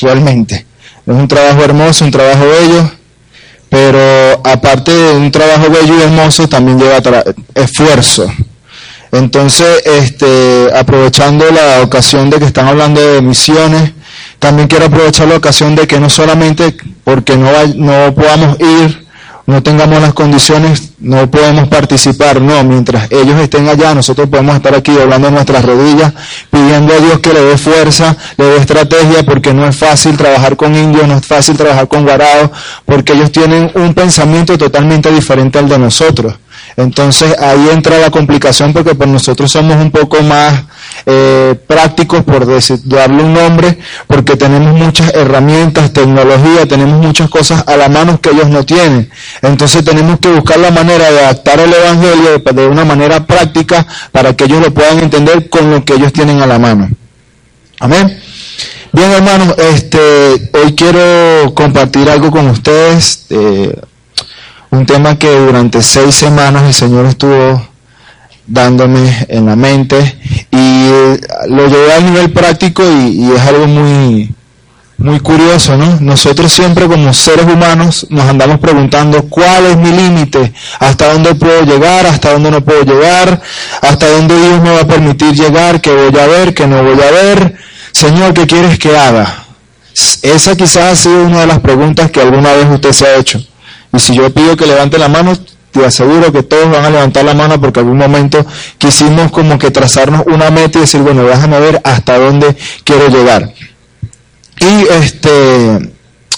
realmente. Es un trabajo hermoso, un trabajo bello, pero aparte de un trabajo bello y hermoso, también lleva esfuerzo. Entonces, este, aprovechando la ocasión de que están hablando de misiones, también quiero aprovechar la ocasión de que no solamente porque no, no podamos ir no tengamos las condiciones, no podemos participar. No, mientras ellos estén allá, nosotros podemos estar aquí doblando nuestras rodillas, pidiendo a Dios que le dé fuerza, le dé estrategia, porque no es fácil trabajar con indios, no es fácil trabajar con guarados, porque ellos tienen un pensamiento totalmente diferente al de nosotros. Entonces ahí entra la complicación porque pues nosotros somos un poco más eh, prácticos, por darle un nombre, porque tenemos muchas herramientas, tecnología, tenemos muchas cosas a la mano que ellos no tienen. Entonces tenemos que buscar la manera de adaptar el Evangelio de una manera práctica para que ellos lo puedan entender con lo que ellos tienen a la mano. Amén. Bien, hermanos, este, hoy quiero compartir algo con ustedes, eh, un tema que durante seis semanas el Señor estuvo dándome en la mente y eh, lo llevé a nivel práctico y, es algo muy, muy curioso, ¿no? Nosotros siempre como seres humanos nos andamos preguntando cuál es mi límite, hasta dónde puedo llegar, hasta dónde no puedo llegar, hasta dónde Dios me va a permitir llegar, qué voy a ver, qué no voy a ver. Señor, ¿qué quieres que haga? Esa quizás ha sido una de las preguntas que alguna vez usted se ha hecho. Y si yo pido que levante la mano, te aseguro que todos van a levantar la mano porque algún momento quisimos como que trazarnos una meta y decir, bueno, déjame ver hasta dónde quiero llegar. Y este,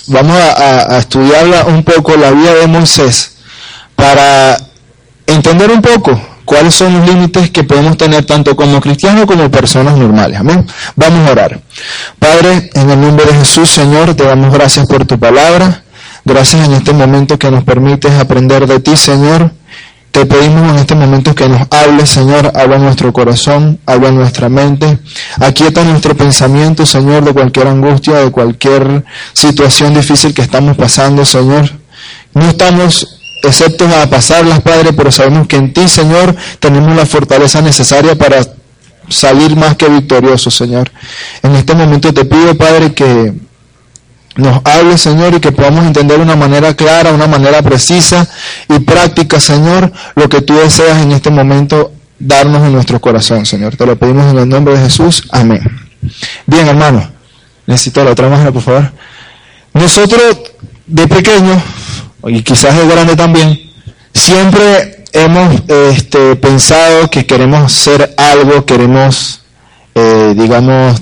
vamos a, a estudiar un poco la vida de Moisés para entender un poco cuáles son los límites que podemos tener tanto como cristianos como personas normales. Amén. Vamos a orar. Padre, en el nombre de Jesús, Señor, te damos gracias por tu palabra. Gracias en este momento que nos permites aprender de ti, Señor. Te pedimos en este momento que nos hables, Señor, habla nuestro corazón, habla nuestra mente, aquieta nuestro pensamiento, Señor, de cualquier angustia, de cualquier situación difícil que estamos pasando, Señor. No estamos excepto a pasarlas, Padre, pero sabemos que en ti, Señor, tenemos la fortaleza necesaria para salir más que victoriosos, Señor. En este momento te pido, Padre, que nos hable, Señor, y que podamos entender de una manera clara, una manera precisa y práctica, Señor, lo que tú deseas en este momento darnos en nuestro corazón, Señor. Te lo pedimos en el nombre de Jesús. Amén. Bien, hermano. Necesito la otra imagen, por favor. Nosotros, de pequeño, y quizás de grande también, siempre hemos este, pensado que queremos ser algo, queremos, eh, digamos,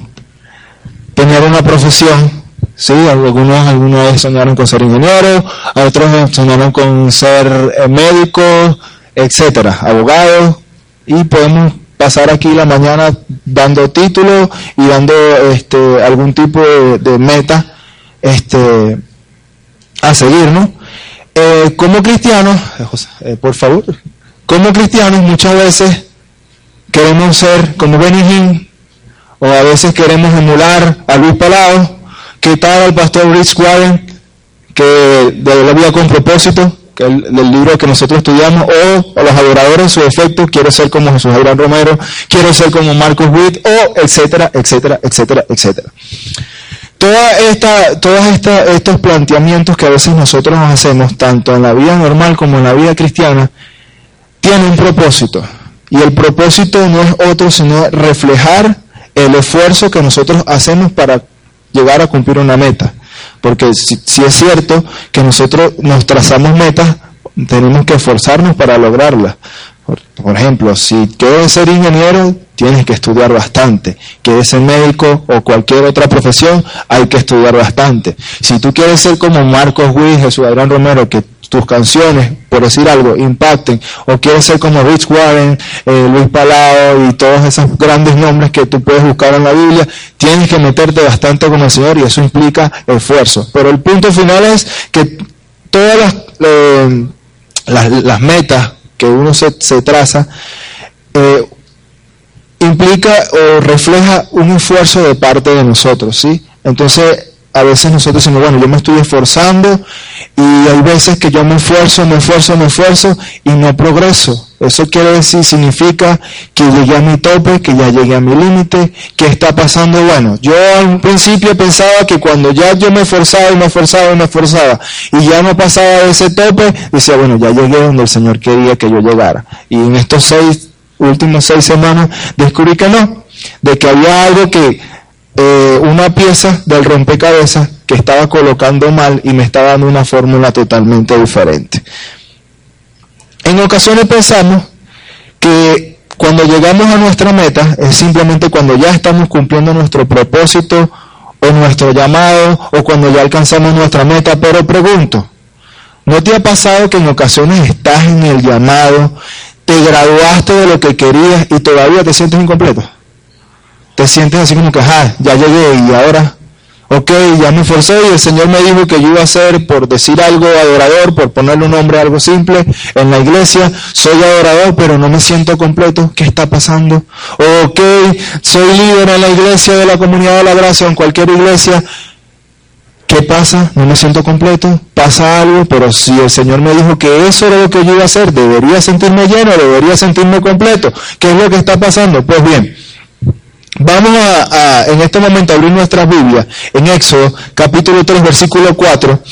tener una profesión Sí, algunos, algunos soñaron con ser ingenieros, otros soñaron con ser eh, médicos, etcétera, abogados, y podemos pasar aquí la mañana dando títulos y dando este, algún tipo de, meta este, a seguir, ¿no? Eh, como cristianos, eh, por favor, como cristianos muchas veces queremos ser como Benny o a veces queremos emular a Luis Palado, ¿Qué tal el pastor Rich Warren, que de la vida con propósito, que el, libro que nosotros estudiamos, o, los adoradores su efecto, quiero ser como Jesús Abraham Romero, quiero ser como Marcos Witt, o etcétera, etcétera, etcétera, etcétera. Todos estos planteamientos que a veces nosotros nos hacemos, tanto en la vida normal como en la vida cristiana, tienen un propósito. Y el propósito no es otro sino reflejar el esfuerzo que nosotros hacemos para llegar a cumplir una meta. Porque si, es cierto que nosotros nos trazamos metas, tenemos que esforzarnos para lograrlas. Por, ejemplo, si quieres ser ingeniero, tienes que estudiar bastante. Quieres ser médico o cualquier otra profesión, hay que estudiar bastante. Si tú quieres ser como Marcos Witt, Jesús Adrián Romero, que tus canciones, por decir algo, impacten, o quieres ser como Rich Warren, eh, Luis Palao y todos esos grandes nombres que tú puedes buscar en la Biblia, tienes que meterte bastante con el Señor y eso implica esfuerzo. Pero el punto final es que todas las, eh, las, metas que uno se, traza, eh, implica o refleja un esfuerzo de parte de nosotros, ¿sí? Entonces, a veces nosotros decimos, bueno, yo me estoy esforzando y hay veces que yo me esfuerzo, me esfuerzo, me esfuerzo y no progreso. Eso quiere decir, significa que llegué a mi tope, que ya llegué a mi límite, que está pasando, bueno, yo al principio pensaba que cuando ya yo me esforzaba y me esforzaba y me esforzaba y ya no pasaba de ese tope, decía, bueno, ya llegué donde el Señor quería que yo llegara. Y en estos seis, últimos seis semanas descubrí que no, de que había algo que eh, una pieza del rompecabezas que estaba colocando mal y me estaba dando una fórmula totalmente diferente. En ocasiones pensamos que cuando llegamos a nuestra meta es simplemente cuando ya estamos cumpliendo nuestro propósito o nuestro llamado o cuando ya alcanzamos nuestra meta, pero pregunto, ¿no te ha pasado que en ocasiones estás en el llamado, te graduaste de lo que querías y todavía te sientes incompleto? Te sientes así como que, ajá, ya llegué y ahora, ok, ya me esforcé y el Señor me dijo que yo iba a ser, por decir algo, adorador, por ponerle un nombre a algo simple, en la iglesia, soy adorador, pero no me siento completo, ¿qué está pasando? Ok, soy líder en la iglesia de la comunidad de la gracia en cualquier iglesia, ¿Qué pasa? No me siento completo, pasa algo, pero si el Señor me dijo que eso era lo que yo iba a hacer, debería sentirme lleno, debería sentirme completo. ¿Qué es lo que está pasando? Pues bien, Vamos a, en este momento abrir nuestra Biblia en Éxodo capítulo 3 versículo 4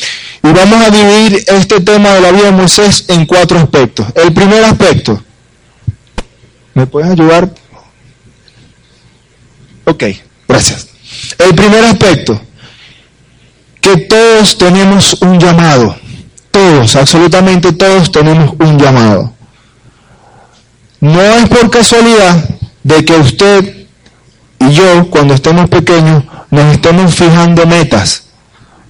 y vamos a dividir este tema de la vida de Moisés en cuatro aspectos. El primer aspecto, ¿me puedes ayudar? Ok, gracias. El primer aspecto, que todos tenemos un llamado, todos, absolutamente todos tenemos un llamado. No es por casualidad de que usted y yo, cuando estemos pequeños, nos estemos fijando metas.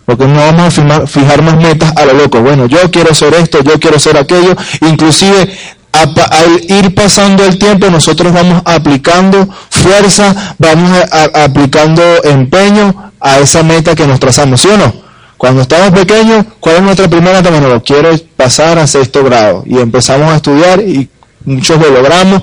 Porque no vamos a fijar más metas a lo loco. Bueno, yo quiero hacer esto, yo quiero hacer aquello. Inclusive, al ir pasando el tiempo, nosotros vamos aplicando fuerza, vamos aplicando empeño a esa meta que nos trazamos, ¿sí o no? Cuando estamos pequeños, ¿cuál es nuestra primera meta? Bueno, quiero pasar a sexto grado. Y empezamos a estudiar y muchos lo logramos,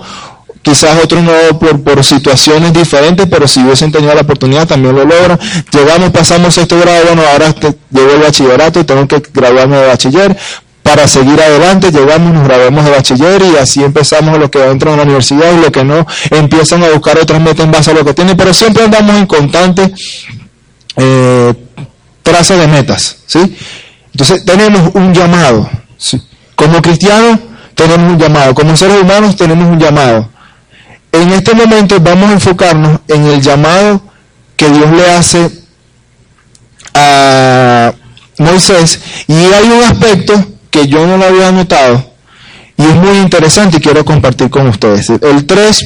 quizás otros no por, por situaciones diferentes, pero si hubiesen tenido la oportunidad también lo logran. Llegamos, pasamos esto grado, bueno, ahora llegó el bachillerato y tengo que graduarme de bachiller. Para seguir adelante, llegamos, nos graduamos de bachiller y así empezamos los que entran a la universidad y los que no empiezan a buscar otras metas en base a lo que tienen, pero siempre andamos en constante eh, traza de metas, ¿sí? Entonces tenemos un llamado, como cristianos tenemos un llamado, como seres humanos tenemos un llamado. En este momento vamos a enfocarnos en el llamado que Dios le hace a Moisés y hay un aspecto que yo no lo había notado y es muy interesante y quiero compartir con ustedes. El 3,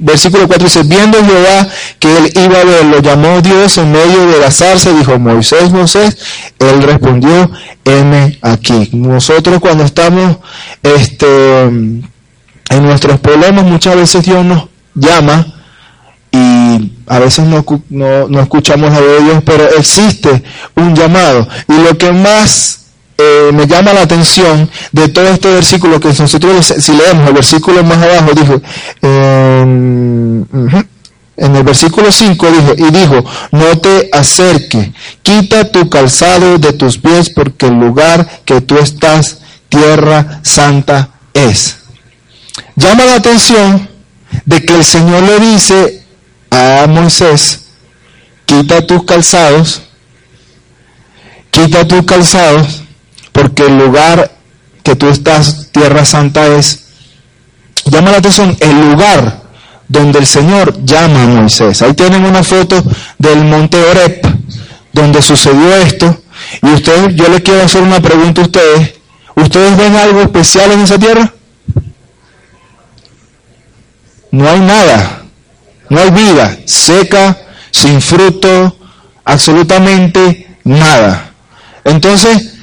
versículo 4 dice, viendo Jehová que él iba a ver, lo llamó Dios en medio de la zarza, dijo, Moisés, Moisés, él respondió, heme aquí. Nosotros cuando estamos este, en nuestros problemas muchas veces Dios nos llama y a veces no, no, escuchamos la de Dios, pero existe un llamado. Y lo que más eh, me llama la atención de todo este versículo, que nosotros si leemos el versículo más abajo, dijo, en el versículo 5 dijo, y dijo, no te acerque, quita tu calzado de tus pies, porque el lugar que tú estás, tierra santa es llama la atención de que el Señor le dice a Moisés, quita tus calzados, quita tus calzados, porque el lugar que tú estás, tierra santa es, llama la atención el lugar donde el Señor llama a Moisés. Ahí tienen una foto del monte Oreb, donde sucedió esto, y ustedes, yo les quiero hacer una pregunta a ustedes, ¿ustedes ven algo especial en esa tierra? No hay nada, no hay vida, seca, sin fruto, absolutamente nada. Entonces,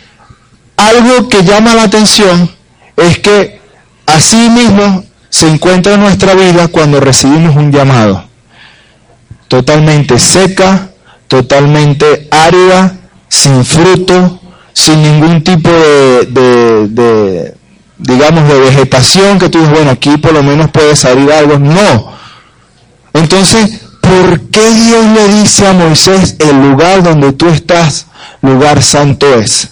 algo que llama la atención es que así mismo se encuentra nuestra vida cuando recibimos un llamado. Totalmente seca, totalmente árida, sin fruto, sin ningún tipo de, digamos, de vegetación, que tú dices, bueno, aquí por lo menos puede salir algo. No. Entonces, ¿por qué Dios le dice a Moisés el lugar donde tú estás, lugar santo es?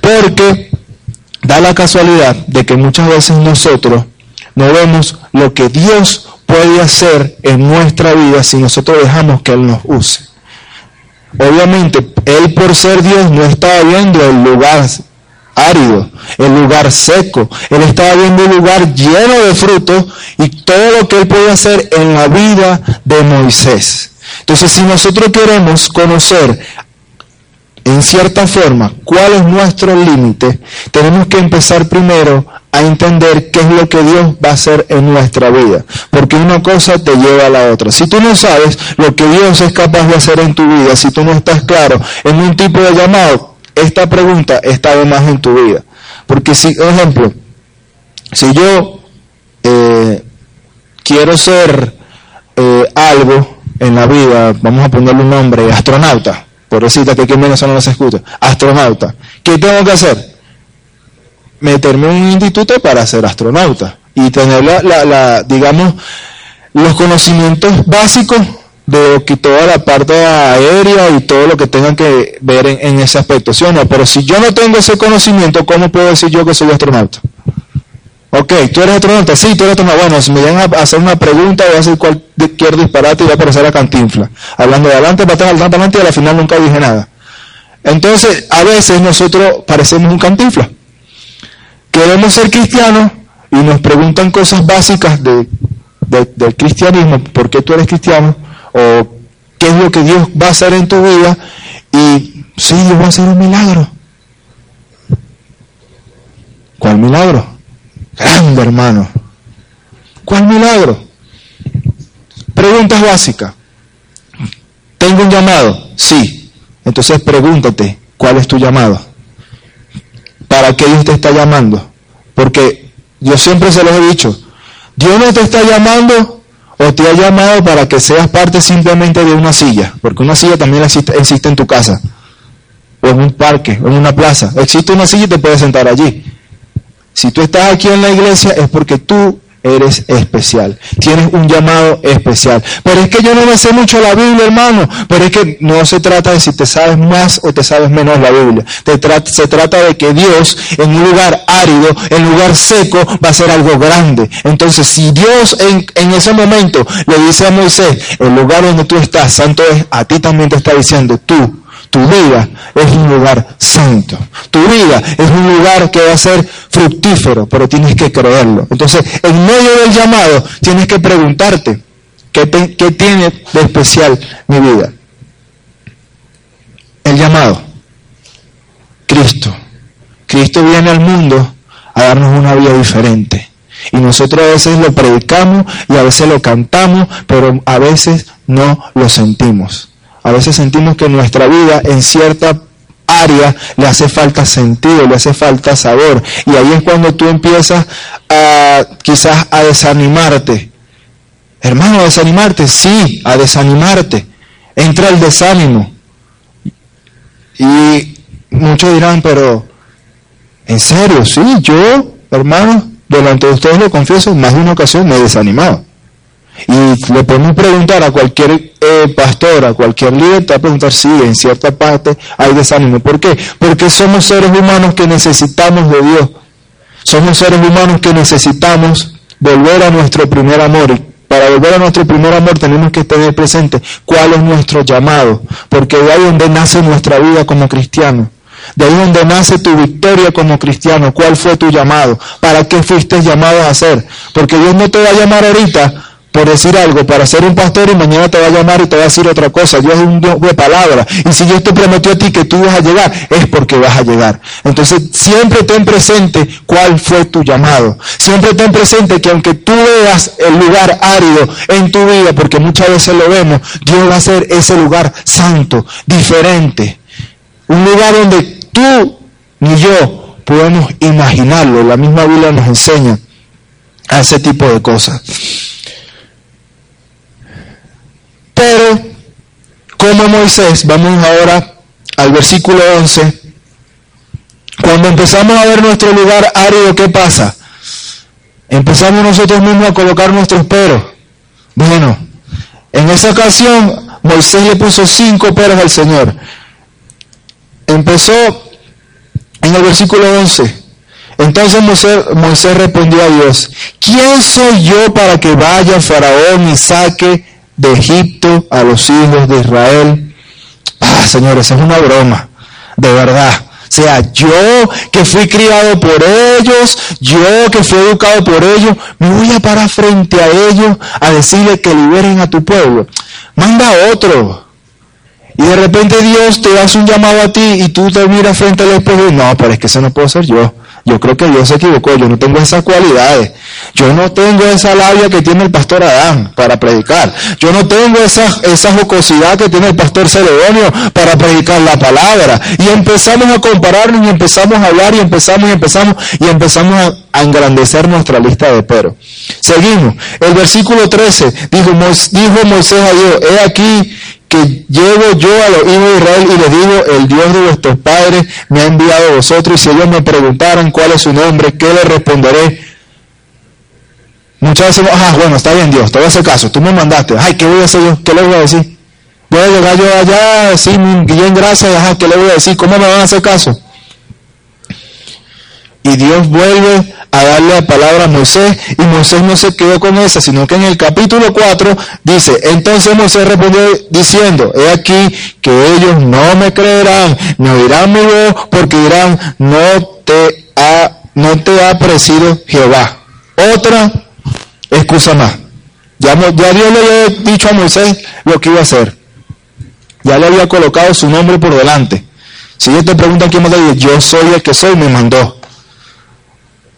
Porque da la casualidad de que muchas veces nosotros no vemos lo que Dios puede hacer en nuestra vida si nosotros dejamos que Él nos use. Obviamente, Él por ser Dios no estaba viendo el lugar árido, el lugar seco. Él estaba viendo un lugar lleno de frutos y todo lo que Él puede hacer en la vida de Moisés. Entonces, si nosotros queremos conocer en cierta forma cuál es nuestro límite, tenemos que empezar primero a entender qué es lo que Dios va a hacer en nuestra vida. Porque una cosa te lleva a la otra. Si tú no sabes lo que Dios es capaz de hacer en tu vida, si tú no estás claro en un tipo de llamado, esta pregunta está de más en tu vida. Porque si, por ejemplo, si yo eh, quiero ser eh, algo en la vida, vamos a ponerle un nombre, astronauta, por decirte que aquí en Venezuela no se escucha, astronauta, ¿qué tengo que hacer? meterme en un instituto para ser astronauta y tener la, digamos, los conocimientos básicos de que toda la parte aérea y todo lo que tengan que ver en, ese aspecto, ¿sí o no? Pero si yo no tengo ese conocimiento, ¿cómo puedo decir yo que soy astronauta? Ok, tú eres astronauta, sí, tú eres astronauta. Bueno, si me llegan a hacer una pregunta, voy a hacer cualquier disparate y voy a aparecer a cantinfla. Hablando de adelante, para atrás, adelante, adelante, y al final nunca dije nada. Entonces, a veces nosotros parecemos un cantinfla queremos ser cristianos y nos preguntan cosas básicas de, del cristianismo, ¿por qué tú eres cristiano? O qué es lo que Dios va a hacer en tu vida y sí, Dios va a hacer un milagro. ¿Cuál milagro? Grande hermano. ¿Cuál milagro? Preguntas básicas. ¿Tengo un llamado? Sí. Entonces pregúntate, ¿cuál es tu llamado? ¿Para qué Dios te está llamando? Porque yo siempre se los he dicho, Dios no te está llamando o te ha llamado para que seas parte simplemente de una silla, porque una silla también existe, en tu casa, o en un parque, o en una plaza. Existe una silla y te puedes sentar allí. Si tú estás aquí en la iglesia es porque tú eres especial. Tienes un llamado especial. Pero es que yo no me sé mucho la Biblia, hermano. Pero es que no se trata de si te sabes más o te sabes menos la Biblia. se trata de que Dios en un lugar árido, en un lugar seco, va a hacer algo grande. Entonces, si Dios en, en ese momento le dice a Moisés, el lugar donde tú estás, santo es, a ti también te está diciendo, tú tu vida es un lugar santo. Tu vida es un lugar que va a ser fructífero, pero tienes que creerlo. Entonces, en medio del llamado, tienes que preguntarte, ¿qué, tiene de especial mi vida? El llamado. Cristo. Cristo viene al mundo a darnos una vida diferente. Y nosotros a veces lo predicamos y a veces lo cantamos, pero a veces no lo sentimos. A veces sentimos que nuestra vida en cierta área le hace falta sentido, le hace falta sabor. Y ahí es cuando tú empiezas a quizás a desanimarte. Hermano, a desanimarte, sí, a desanimarte. Entra el desánimo. Y muchos dirán, pero, ¿en serio? Sí, yo, hermano, delante de ustedes lo confieso, más de una ocasión me he desanimado. Y le podemos preguntar a cualquier eh, pastor, a cualquier líder, te va a preguntar si en cierta parte hay desánimo. ¿Por qué? Porque somos seres humanos que necesitamos de Dios. Somos seres humanos que necesitamos volver a nuestro primer amor. Y para volver a nuestro primer amor tenemos que tener presente cuál es nuestro llamado. Porque de ahí donde nace nuestra vida como cristiano. De ahí donde nace tu victoria como cristiano. ¿Cuál fue tu llamado? ¿Para qué fuiste llamado a hacer? Porque Dios no te va a llamar ahorita por decir algo, para ser un pastor y mañana te va a llamar y te va a decir otra cosa. Dios es un Dios de palabra. Y si Dios te prometió a ti que tú vas a llegar, es porque vas a llegar. Entonces, siempre ten presente cuál fue tu llamado. Siempre ten presente que aunque tú veas el lugar árido en tu vida, porque muchas veces lo vemos, Dios va a ser ese lugar santo, diferente. Un lugar donde tú ni yo podemos imaginarlo. La misma Biblia nos enseña a ese tipo de cosas. Pero, como Moisés, vamos ahora al versículo 11. Cuando empezamos a ver nuestro lugar árido, ¿qué pasa? Empezamos nosotros mismos a colocar nuestros peros. Bueno, En esa ocasión, Moisés le puso cinco peras al Señor. Empezó en el versículo 11. Entonces Moisés, Moisés, respondió a Dios, ¿quién soy yo para que vaya Faraón y saque de Egipto a los hijos de Israel? Ah, señores, es una broma, de verdad. O sea, yo que fui criado por ellos, yo que fui educado por ellos, me voy a parar frente a ellos a decirle que liberen a tu pueblo. Manda a otro. Y de repente Dios te hace un llamado a ti y tú te miras frente al espejo y no, pero es que eso no puedo ser yo. Yo creo que Dios se equivocó, yo no tengo esas cualidades. Yo no tengo esa labia que tiene el pastor Adán para predicar. Yo no tengo esa, esa jocosidad que tiene el pastor Celedonio para predicar la palabra. Y empezamos a compararnos y empezamos a hablar y empezamos y empezamos y empezamos a, engrandecer nuestra lista de pero. Seguimos. El versículo 13 dijo, dijo Moisés a Dios, he aquí que llevo yo a los hijos de Israel y les digo, el Dios de vuestros padres me ha enviado a vosotros y si ellos me preguntaran cuál es su nombre, ¿qué les responderé? Muchas veces, ah, bueno, está bien Dios, te voy a hacer caso, tú me mandaste, ay, ¿qué voy a hacer yo? ¿Qué le voy a decir? Voy a llegar yo allá, sí, bien gracias, ajá, ¿qué le voy a decir? ¿Cómo me van a hacer caso? Y Dios vuelve a darle la palabra a Moisés y Moisés no se quedó con esa, sino que en el capítulo 4 dice, entonces Moisés respondió diciendo, he aquí que ellos no me creerán, no oirán mi voz, porque dirán, no te ha, no te ha parecido Jehová. Otra excusa más. Ya, ya Dios le había dicho a Moisés lo que iba a hacer. Ya le había colocado su nombre por delante. Si ellos te preguntan quién mandó, yo soy el que soy, me mandó.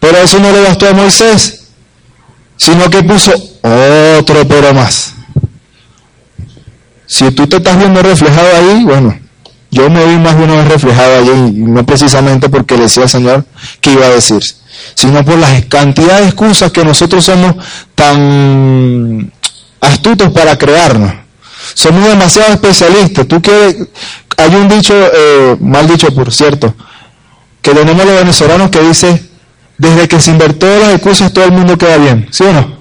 Pero eso no le bastó a Moisés, sino que puso otro pero más. Si tú te estás viendo reflejado ahí, bueno, yo me vi más de una vez reflejado allí, no precisamente porque le decía al Señor que iba a decir, sino por las cantidad de excusas que nosotros somos tan astutos para crearnos. Somos demasiado especialistas. Tú que hay un dicho, eh, mal dicho por cierto, que tenemos los venezolanos que dice, desde que se invirtió las excusas todo el mundo queda bien, ¿sí o no?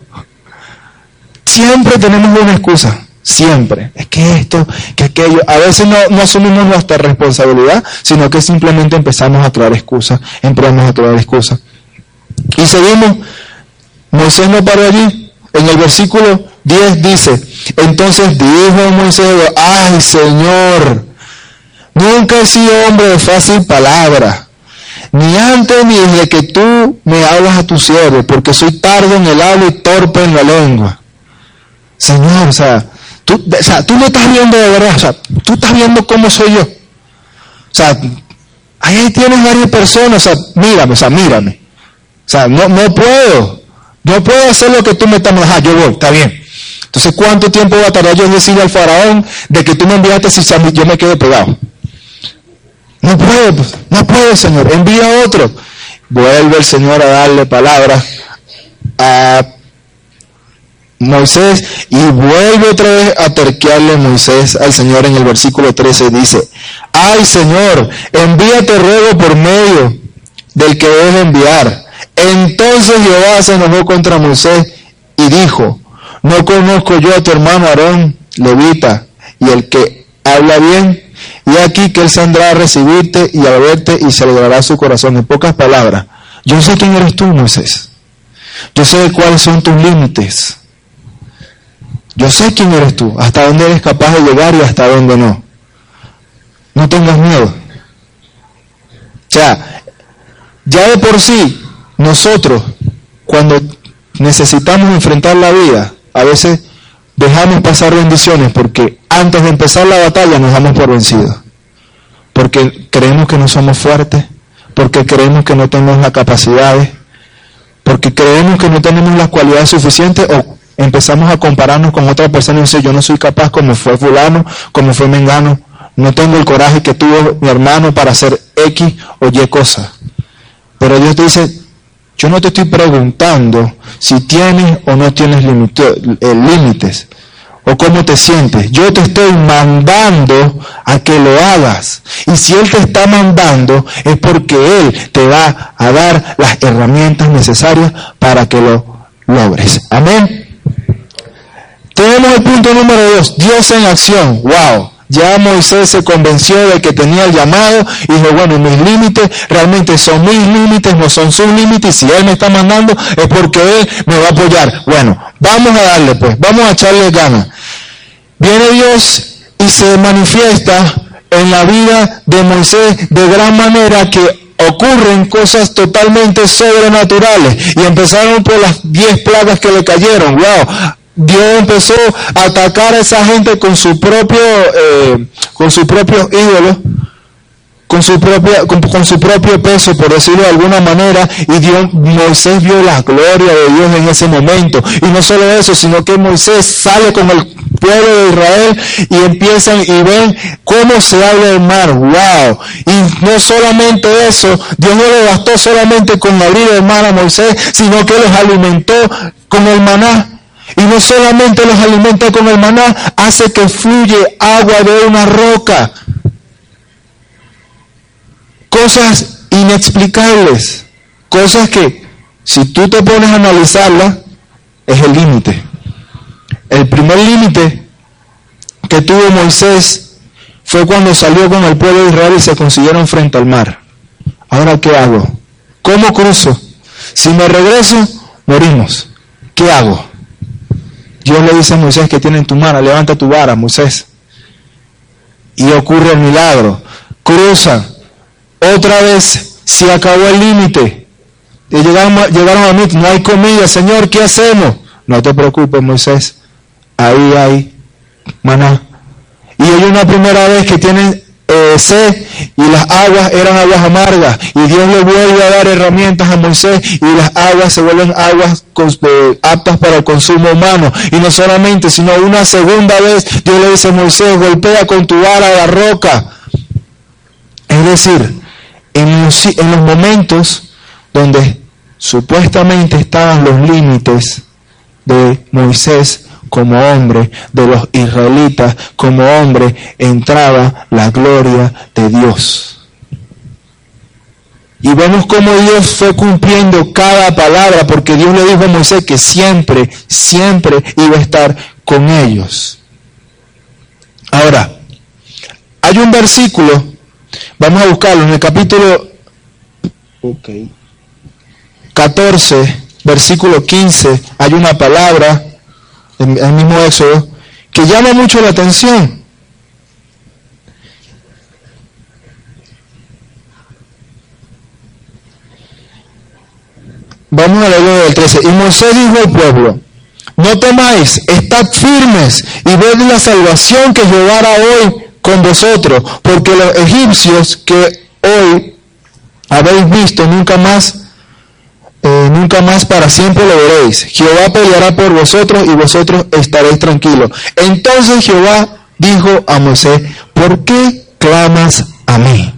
Siempre tenemos una excusa, siempre. Es que esto, que aquello. A veces no, no asumimos nuestra responsabilidad, sino que simplemente empezamos a crear excusas, empezamos a crear excusas. Y seguimos, Moisés no paró allí. En el versículo 10 dice, entonces dijo Moisés, ay Señor, nunca he sido hombre de fácil palabra ni antes ni desde que tú me hablas a tu siervo, porque soy tardo en el habla y torpe en la lengua. Señor, o sea, tú, o sea, tú me estás viendo de verdad, o sea, tú estás viendo cómo soy yo. O sea, ahí tienes varias personas, o sea, mírame, o sea, mírame. O sea, no, no puedo, no puedo hacer lo que tú me estás mandando. Ah, yo voy, está bien. Entonces, ¿cuánto tiempo va a tardar yo en decirle al faraón de que tú me enviaste si yo me quedo pegado? No puede, pues, no puede, Señor, envía otro. Vuelve el Señor a darle palabra a Moisés y vuelve otra vez a terquearle Moisés al Señor en el versículo 13. Dice, ay Señor, envíate ruego por medio del que debes enviar. Entonces Jehová se enojó contra Moisés y dijo, no conozco yo a tu hermano Aarón, levita, y el que habla bien, y aquí que Él saldrá a recibirte y a verte y se alegrará su corazón. En pocas palabras, yo sé quién eres tú, Moisés. Yo sé cuáles son tus límites. Yo sé quién eres tú, hasta dónde eres capaz de llegar y hasta dónde no. No tengas miedo. O sea, ya de por sí, nosotros, cuando necesitamos enfrentar la vida, a veces dejamos pasar bendiciones porque antes de empezar la batalla nos damos por vencidos. Porque creemos que no somos fuertes, porque creemos que no tenemos las capacidades, porque creemos que no tenemos las cualidades suficientes o empezamos a compararnos con otra persona y decir yo no soy capaz como fue fulano, como fue mengano, no tengo el coraje que tuvo mi hermano para hacer X o Y cosas. Pero Dios dice, yo no te estoy preguntando si tienes o no tienes eh, límites o cómo te sientes. Yo te estoy mandando a que lo hagas. Y si Él te está mandando es porque Él te va a dar las herramientas necesarias para que lo logres. Amén. Tenemos el punto número dos, Dios en acción. Wow. Ya Moisés se convenció de que tenía el llamado y dijo, bueno, mis límites realmente son mis límites, no son sus límites. Y si Él me está mandando es porque Él me va a apoyar. Bueno, vamos a darle pues, vamos a echarle ganas. Viene Dios y se manifiesta en la vida de Moisés de gran manera que ocurren cosas totalmente sobrenaturales. Y empezaron por las diez plagas que le cayeron. Wow, Dios empezó a atacar a esa gente con su propio, eh, con su propio ídolo, con su propia, con, su propio peso, por decirlo de alguna manera, y Dios, Moisés vio la gloria de Dios en ese momento. Y no solo eso, sino que Moisés sale con el pueblo de Israel y empiezan y ven cómo se abre el mar. ¡Wow! Y no solamente eso, Dios no le bastó solamente con abrir el mar a Moisés, sino que los alimentó con el maná. Y no solamente los alimenta con el maná, hace que fluye agua de una roca. Cosas inexplicables. Cosas que, si tú te pones a analizarlas, es el límite. El primer límite que tuvo Moisés fue cuando salió con el pueblo de Israel y se consiguieron frente al mar. Ahora, ¿qué hago? ¿Cómo cruzo? Si me regreso, morimos. ¿Qué hago? Dios le dice a Moisés que tiene en tu mano, levanta tu vara, Moisés. Y ocurre el milagro. Cruza. Otra vez se acabó el límite. Llegaron, llegaron a mí, no hay comida, Señor, ¿qué hacemos? No te preocupes, Moisés. Ahí hay maná. Y hay una primera vez que tienen eh, y las aguas eran aguas amargas y Dios le vuelve a dar herramientas a Moisés y las aguas se vuelven aguas aptas para el consumo humano. Y no solamente sino una segunda vez Dios le dice a Moisés golpea con tu vara la roca es decir en en los momentos donde supuestamente estaban los límites de Moisés como hombre, de los israelitas como hombre, entraba la gloria de Dios. Y vemos cómo Dios fue cumpliendo cada palabra, porque Dios le dijo a Moisés que siempre, siempre iba a estar con ellos. Ahora, hay un versículo, vamos a buscarlo, en el capítulo 14, versículo 15, hay una palabra el mismo Éxodo, que llama mucho la atención. Vamos a leer el 13. Y Moisés dijo al pueblo, no temáis, estad firmes y ved la salvación que llevará hoy con vosotros, porque los egipcios que hoy habéis visto nunca más eh, nunca más para siempre lo veréis. Jehová peleará por vosotros y vosotros estaréis tranquilos. Entonces Jehová dijo a Moisés, ¿por qué clamas a mí?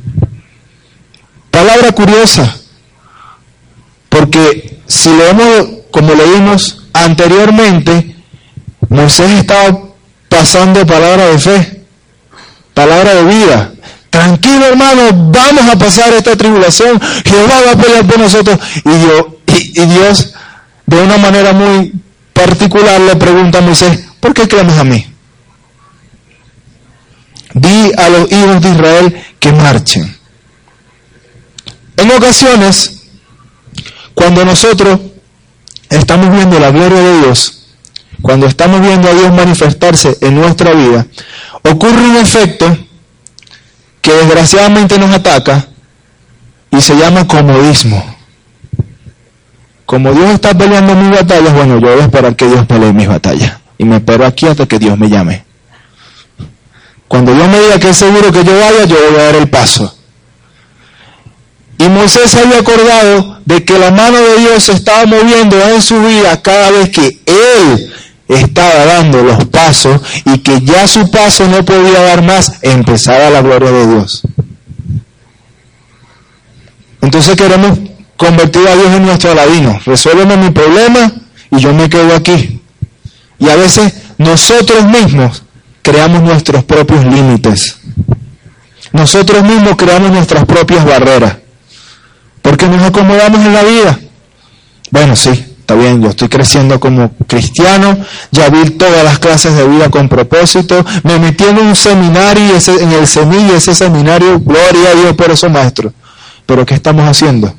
Palabra curiosa, porque si leemos como leímos anteriormente, Moisés estaba pasando palabra de fe, palabra de vida, tranquilo hermano, vamos a pasar esta tribulación, Jehová va a pelear por nosotros. Y yo, y, Dios, de una manera muy particular, le pregunta a Moisés, ¿por qué clamas a mí? Di a los hijos de Israel que marchen. En ocasiones, cuando nosotros estamos viendo la gloria de Dios, cuando estamos viendo a Dios manifestarse en nuestra vida, ocurre un efecto que desgraciadamente nos ataca y se llama comodismo como Dios está peleando mis batallas, bueno, yo voy a esperar que Dios pelee mis batallas. Y me espero aquí hasta que Dios me llame. Cuando Dios me diga que es seguro que yo vaya, yo voy a dar el paso. Y Moisés se había acordado de que la mano de Dios se estaba moviendo en su vida cada vez que él estaba dando los pasos y que ya su paso no podía dar más, empezaba la gloria de Dios. Entonces queremos convertir a Dios en nuestro aladino. Resuélveme mi problema y yo me quedo aquí. Y a veces nosotros mismos creamos nuestros propios límites. Nosotros mismos creamos nuestras propias barreras. Porque nos acomodamos en la vida. Bueno, sí, Está bien, yo estoy creciendo como cristiano, ya vi todas las clases de vida con propósito, me metí en un seminario, ese, en el semilla, ese seminario, gloria a Dios por eso, maestro. Pero ¿qué estamos haciendo?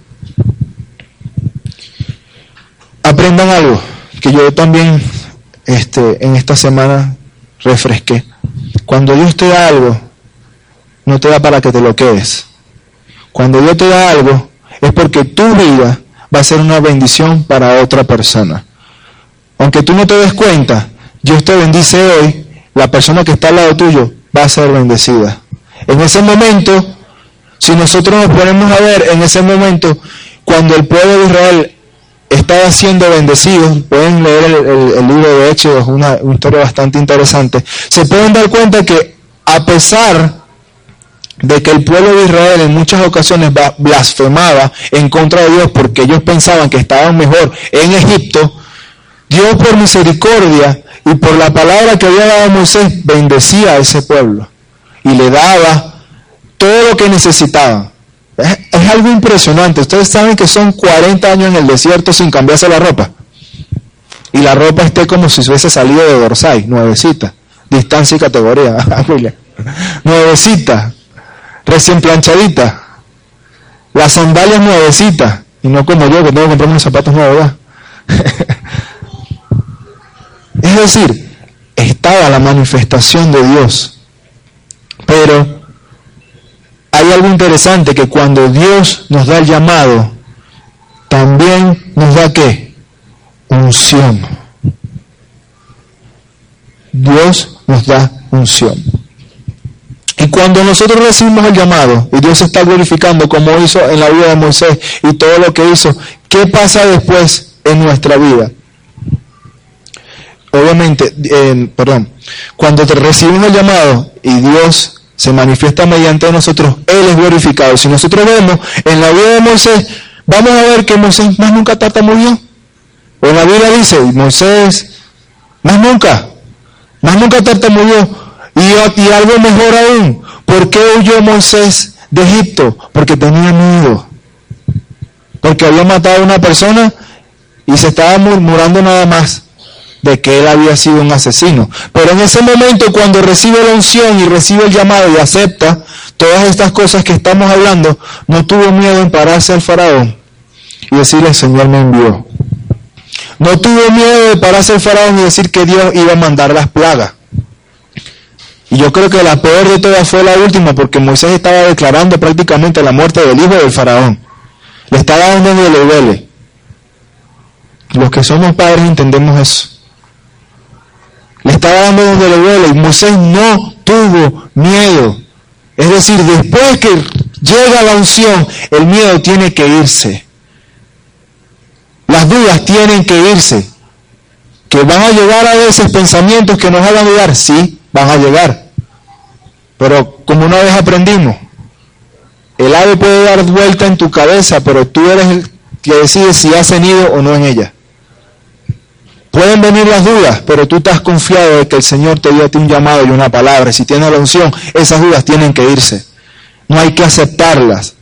Aprendan algo que yo también este, en esta semana refresqué. Cuando Dios te da algo, no te da para que te lo quedes. Cuando Dios te da algo, es porque tu vida va a ser una bendición para otra persona. Aunque tú no te des cuenta, Dios te bendice hoy, la persona que está al lado tuyo va a ser bendecida. En ese momento, si nosotros nos ponemos a ver en ese momento, cuando el pueblo de Israel estaba siendo bendecido, pueden leer el, libro de Hechos, una, una historia bastante interesante, se pueden dar cuenta que a pesar de que el pueblo de Israel en muchas ocasiones blasfemaba en contra de Dios porque ellos pensaban que estaban mejor en Egipto, Dios por misericordia y por la palabra que había dado Moisés bendecía a ese pueblo y le daba todo lo que necesitaban. Es, algo impresionante. Ustedes saben que son 40 años en el desierto sin cambiarse la ropa. Y la ropa esté como si hubiese salido de Dorsay, nuevecita. Distancia y categoría. nuevecita recién planchadita, las sandalias nuevecitas, y no como yo que tengo que comprarme unos zapatos nuevos. es decir, estaba la manifestación de Dios, pero hay algo interesante que cuando Dios nos da el llamado, también nos da qué? Unción. Dios nos da unción. Y cuando nosotros recibimos el llamado y Dios está glorificando como hizo en la vida de Moisés y todo lo que hizo, ¿qué pasa después en nuestra vida? Obviamente, perdón, cuando te recibimos el llamado y Dios se manifiesta mediante nosotros, Él es glorificado. Si nosotros vemos en la vida de Moisés, vamos a ver que Moisés más nunca tartamudeó. O en la Biblia dice, Moisés más nunca, más nunca tartamudeó. Y, algo mejor aún, ¿por qué huyó Moisés de Egipto? Porque tenía miedo. Porque había matado a una persona y se estaba murmurando nada más de que él había sido un asesino. Pero en ese momento cuando recibe la unción y recibe el llamado y acepta todas estas cosas que estamos hablando, no tuvo miedo en pararse al faraón y decirle, Señor me envió. No tuvo miedo de pararse al faraón y decir que Dios iba a mandar las plagas. Y yo creo que la peor de todas fue la última, porque Moisés estaba declarando prácticamente la muerte del hijo del faraón. Le estaba dando donde le duele. Los que somos padres entendemos eso. Le estaba dando donde le duele y Moisés no tuvo miedo. Es decir, después que llega la unción, el miedo tiene que irse. Las dudas tienen que irse. Que van a llegar a veces pensamientos que nos hagan dudar, sí, van a llegar. Pero como una vez aprendimos, el ave puede dar vuelta en tu cabeza, pero tú eres el que decide si has venido o no en ella. Pueden venir las dudas, pero tú estás confiado de que el Señor te dio a ti un llamado y una palabra. Si tienes la unción, esas dudas tienen que irse. No hay que aceptarlas.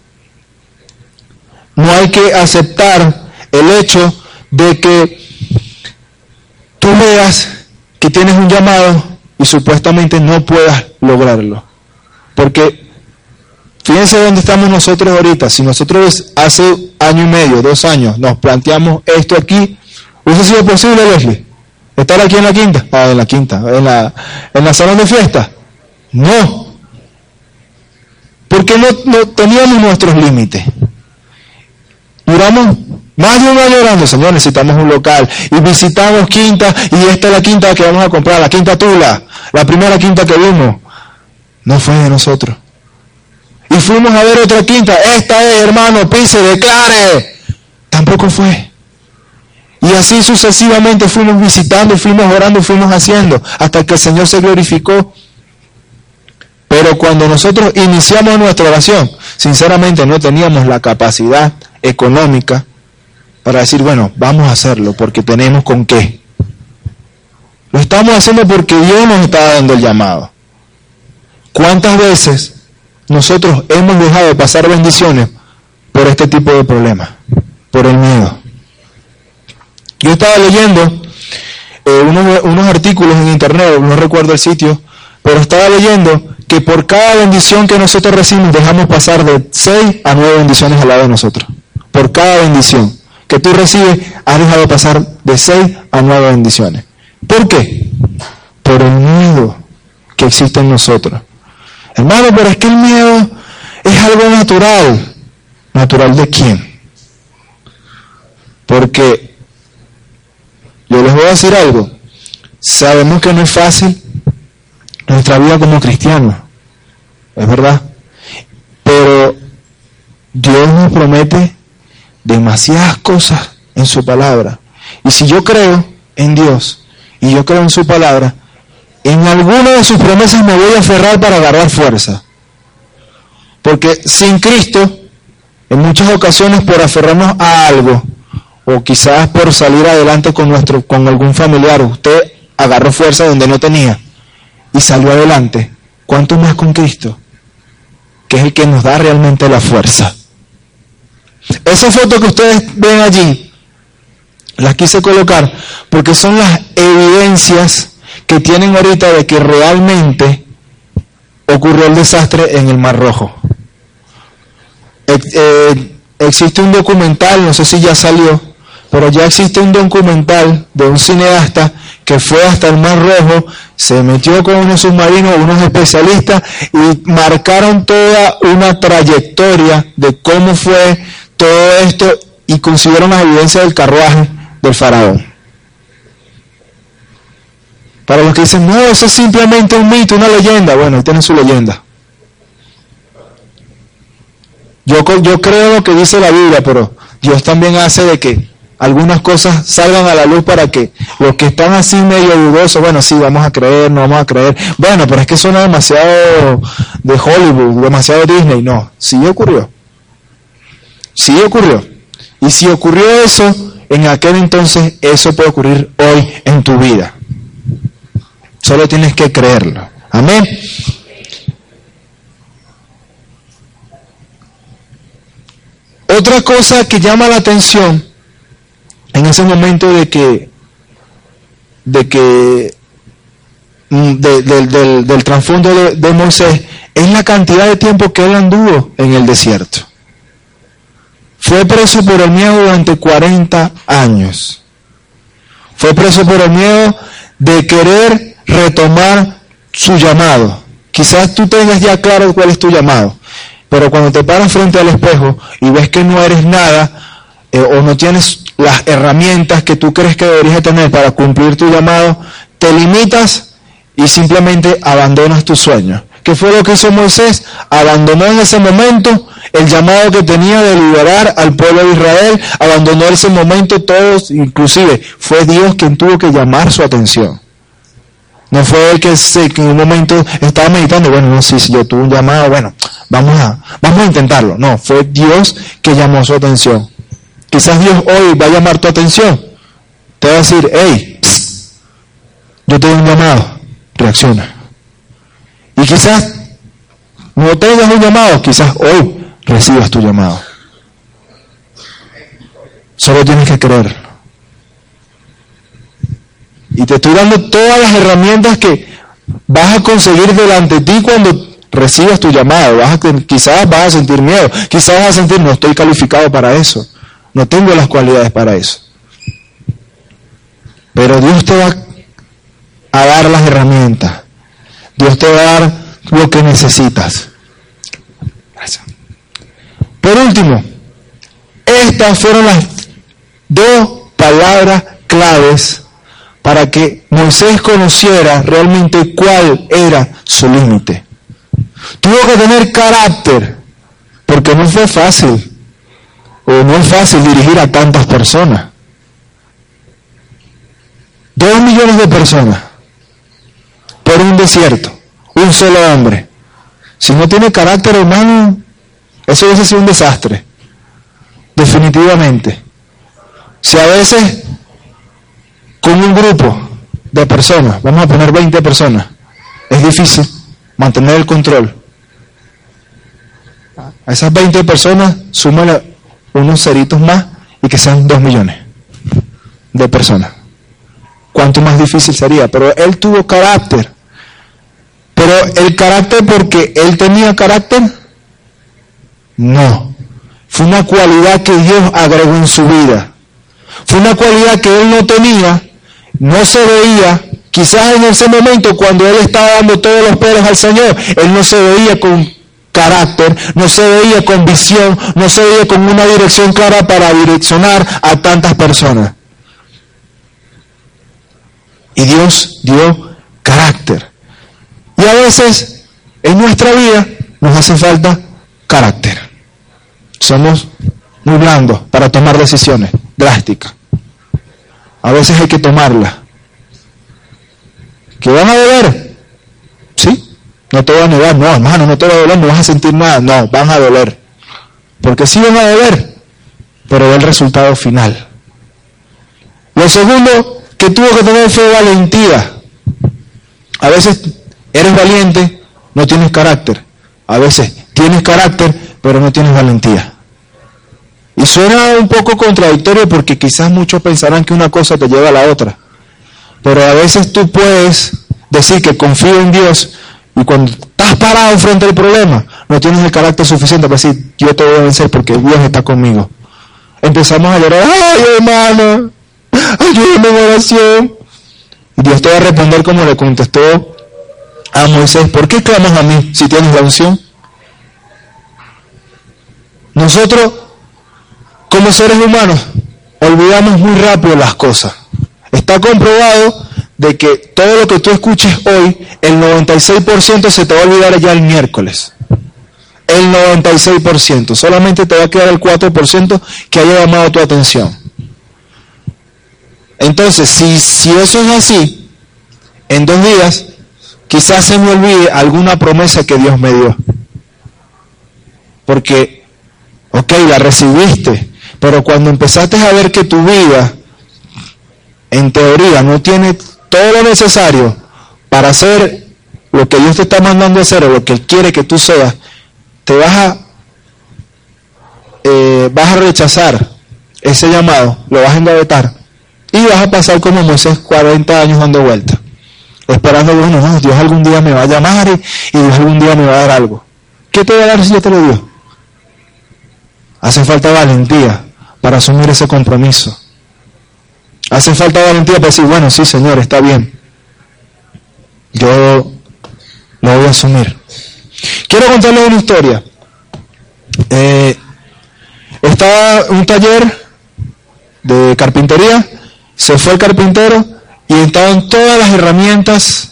No hay que aceptar el hecho de que tú veas que tienes un llamado y supuestamente no puedas lograrlo. Porque fíjense dónde estamos nosotros ahorita. Si nosotros hace año y medio, dos años, nos planteamos esto aquí, ¿hubiese sido posible, Leslie? ¿Estar aquí en la quinta? Ah, en la quinta, en la, en la salón de fiesta. No. Porque no, no teníamos nuestros límites. Duramos más de un año orando, Señor, necesitamos un local. Y visitamos quinta, y esta es la quinta que vamos a comprar, la quinta Tula, la primera quinta que vimos. No fue de nosotros. Y fuimos a ver otra quinta, esta es, hermano, pise, declare. Tampoco fue. Y así sucesivamente fuimos visitando, fuimos orando, fuimos haciendo, hasta que el Señor se glorificó. Pero cuando nosotros iniciamos nuestra oración, sinceramente no teníamos la capacidad económica para decir, bueno, vamos a hacerlo porque tenemos con qué. Lo estamos haciendo porque Dios nos está dando el llamado. ¿Cuántas veces nosotros hemos dejado de pasar bendiciones por este tipo de problemas? Por el miedo. Yo estaba leyendo eh, unos, unos artículos en internet, no recuerdo el sitio, pero estaba leyendo que por cada bendición que nosotros recibimos dejamos pasar de 6 a 9 bendiciones al lado de nosotros. Por cada bendición que tú recibes, has dejado pasar de 6 a 9 bendiciones. ¿Por qué? Por el miedo que existe en nosotros. Hermano, pero es que el miedo es algo natural. ¿Natural de quién? Porque yo les voy a decir algo. Sabemos que no es fácil nuestra vida como cristianos. Es verdad. Pero Dios nos promete demasiadas cosas en su palabra. Y si yo creo en Dios y yo creo en su palabra, en alguna de sus promesas me voy a aferrar para agarrar fuerza. Porque sin Cristo, en muchas ocasiones por aferrarnos a algo, o quizás por salir adelante con nuestro, con algún familiar, usted agarró fuerza donde no tenía y salió adelante. ¿Cuánto más con Cristo? Que es el que nos da realmente la fuerza. Esa foto que ustedes ven allí, las quise colocar porque son las evidencias que tienen ahorita de que realmente ocurrió el desastre en el Mar Rojo. Eh, existe un documental, no sé si ya salió, pero ya existe un documental de un cineasta que fue hasta el Mar Rojo, se metió con unos submarinos, unos especialistas, y marcaron toda una trayectoria de cómo fue todo esto y consiguieron la evidencia del carruaje del faraón. Para los que dicen, no, eso es simplemente un mito, una leyenda. Bueno, ahí tienen su leyenda. Yo, yo creo lo que dice la Biblia, pero Dios también hace de que algunas cosas salgan a la luz para que los que están así medio dudosos, bueno, sí, vamos a creer, no vamos a creer. Bueno, pero es que suena demasiado de Hollywood, demasiado Disney. No, sí ocurrió. Sí ocurrió. Y si ocurrió eso, en aquel entonces, eso puede ocurrir hoy en tu vida. Solo tienes que creerlo. Amén. Otra cosa que llama la atención en ese momento de que, de que mm, del, del trasfondo de, Moisés es la cantidad de tiempo que él anduvo en el desierto. Fue preso por el miedo durante 40 años. Fue preso por el miedo de querer retomar su llamado. Quizás tú tengas ya claro cuál es tu llamado, pero cuando te paras frente al espejo y ves que no eres nada eh, o no tienes las herramientas que tú crees que deberías tener para cumplir tu llamado, te limitas y simplemente abandonas tu sueño. ¿Qué fue lo que hizo Moisés? Abandonó en ese momento el llamado que tenía de liberar al pueblo de Israel, abandonó ese momento todos, inclusive fue Dios quien tuvo que llamar su atención. No fue él que, en un momento estaba meditando, bueno, no sé si yo tuve un llamado, bueno, vamos a, vamos a intentarlo. No, fue Dios que llamó su atención. Quizás Dios hoy va a llamar tu atención. Te va a decir, hey, yo tengo un llamado, reacciona. Y quizás no tengas un llamado, quizás hoy recibas tu llamado. Solo tienes que creer. Y te estoy dando todas las herramientas que vas a conseguir delante de ti cuando recibas tu llamado. Quizás vas a sentir miedo, quizás vas a sentir no estoy calificado para eso, no tengo las cualidades para eso. Pero Dios te va a dar las herramientas. Dios te va a dar lo que necesitas. Por último, estas fueron las dos palabras claves para que Moisés conociera realmente cuál era su límite. Tuvo que tener carácter, porque no fue fácil, o no es fácil dirigir a tantas personas. Dos millones de personas por un desierto, un solo hombre. Si no tiene carácter humano, eso hubiese sido un desastre, definitivamente. Si a veces con un grupo de personas, vamos a poner 20 personas, es difícil mantener el control. A esas 20 personas, súmale unos ceritos más y que sean 2 millones. de persona. Cuánto más difícil sería. Pero él tuvo carácter. Pero el carácter porque él tenía carácter, no. Fue una cualidad que Dios agregó en su vida. Fue una cualidad que él no tenía, no se veía. Quizás en ese momento cuando él estaba dando todos los pelos al Señor, él no se veía con carácter, no se veía con visión, no se veía con una dirección clara para direccionar a tantas personas. Y Dios dio carácter. Y a veces en nuestra vida nos hace falta carácter. Somos muy blandos para tomar decisiones drásticas. A veces hay que tomarlas. ¿Que van a doler? Sí, no te va a negar, no, hermano, no te va a doler, no vas a sentir nada, no, van a doler. Porque sí van a doler, pero ve el resultado final. Lo segundo que tuvo que tener fue valentía. A veces eres valiente, no tienes carácter. A veces tienes carácter, pero no tienes valentía. Y suena un poco contradictorio porque quizás muchos pensarán que una cosa te lleva a la otra. Pero a veces tú puedes decir que confío en Dios y cuando estás parado frente al problema, no tienes el carácter suficiente para decir, yo te voy a vencer porque Dios está conmigo. Empezamos a llorar, ay hermano, ayúdame en oración. Y Dios te va a responder como le contestó a Moisés, ¿por qué clamas a mí si tienes la unción? Nosotros como seres humanos olvidamos muy rápido las cosas. Está comprobado de que todo lo que tú escuches hoy, el 96% se te va a olvidar ya el miércoles. El 96%. Solamente te va a quedar el 4% que haya llamado tu atención. Entonces, si, si eso es así, en dos días, quizás se me olvide alguna promesa que Dios me dio. Porque, ok, la recibiste, pero cuando empezaste a ver que tu vida, en teoría, no tiene todo lo necesario para hacer lo que Dios te está mandando a hacer o lo que quiere que tú seas, te vas a, eh, vas a rechazar ese llamado, lo vas a engavetar y vas a pasar como Moisés 40 años dando vuelta, esperando, bueno, no, Dios algún día me va a llamar y, y Dios algún día me va a dar algo. ¿Qué te va a dar si yo te lo digo? Hace falta valentía para asumir ese compromiso. Hace falta valentía para decir, bueno, sí, Señor, está bien. Yo lo voy a asumir. Quiero contarles una historia. Eh, estaba un taller de carpintería, se fue el carpintero y estaban todas las herramientas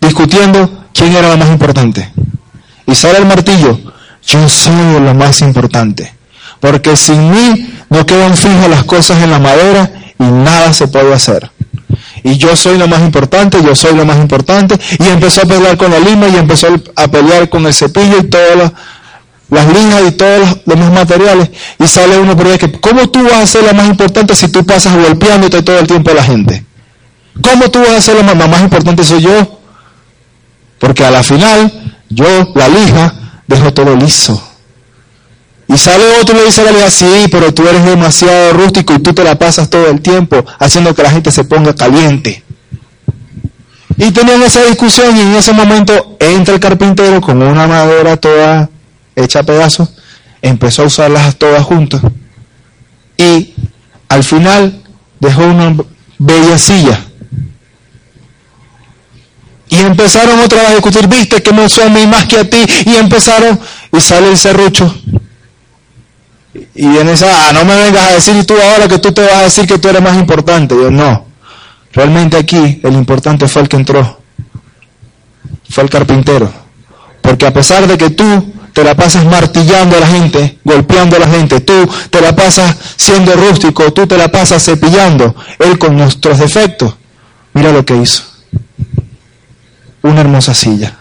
discutiendo quién era la más importante. Y sale el martillo, yo soy la más importante. Porque sin mí no quedan fijas las cosas en la madera y nada se puede hacer. Y yo soy lo más importante, yo soy lo más importante. Y empezó a pelear con la lima y empezó a pelear con el cepillo y todas las, las y todos los demás materiales. Y sale uno por ahí que, ¿cómo tú vas a ser la más importante si tú pasas golpeándote todo el tiempo a la gente? ¿Cómo tú vas a ser la más, más importante soy yo? Porque a la final, yo, la lija, dejo todo liso. Y sale otro y le dice a la liga, sí, pero tú eres demasiado rústico y tú te la pasas todo el tiempo haciendo que la gente se ponga caliente. Y tenían esa discusión y en ese momento entra el carpintero con una madera toda hecha a pedazos, empezó a usarlas todas juntas y al final dejó una bella silla. Y empezaron otra vez a discutir, viste que no son a mí más que a ti, y empezaron, y sale el serrucho y viene esa, ah, no me vengas a decir tú ahora que tú te vas a decir que tú eres más importante. Yo no. Realmente aquí el importante fue el que entró. Fue el carpintero. Porque a pesar de que tú te la pasas martillando a la gente, golpeando a la gente, tú te la pasas siendo rústico, tú te la pasas cepillando, él con nuestros defectos, mira lo que hizo. Una hermosa silla.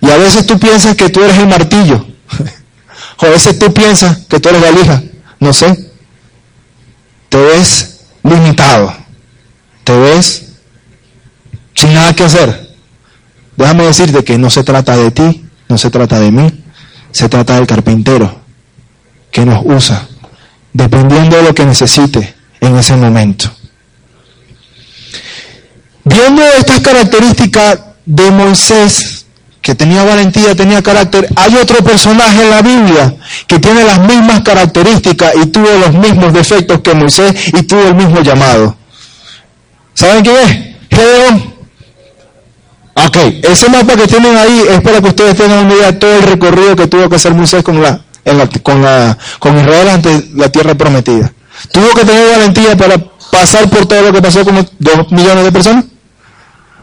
Y a veces tú piensas que tú eres el martillo. a veces tú piensas que tú eres valija. No sé. Te ves limitado. Te ves sin nada que hacer. Déjame decirte que no se trata de ti, no se trata de mí, se trata del carpintero que nos usa, dependiendo de lo que necesite en ese momento. Viendo estas características de Moisés, que tenía valentía, tenía carácter, hay otro personaje en la Biblia que tiene las mismas características y tuvo los mismos defectos que Moisés y tuvo el mismo llamado. ¿Saben quién es? Gedeón. Ok, ese mapa que tienen ahí es para que ustedes tengan una idea de todo el recorrido que tuvo que hacer Moisés con, la, con, la, con Israel ante la tierra prometida. Tuvo que tener valentía para pasar por todo lo que pasó con dos millones de personas.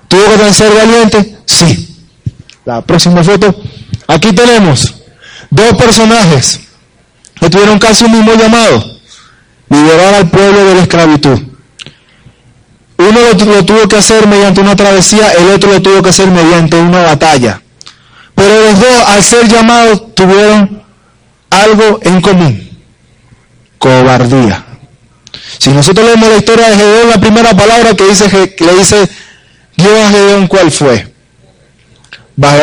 ¿Tuvo que ser valiente? Sí. La próxima foto. Aquí tenemos dos personajes que tuvieron casi un mismo llamado. Liberar al pueblo de la esclavitud. Uno lo, tuvo que hacer mediante una travesía, el otro lo tuvo que hacer mediante una batalla. Pero los dos, al ser llamados, tuvieron algo en común. Cobardía. Si nosotros leemos la historia de Gedeón, la primera palabra que, dice, que le dice Dios a Gedeón, ¿cuál fue?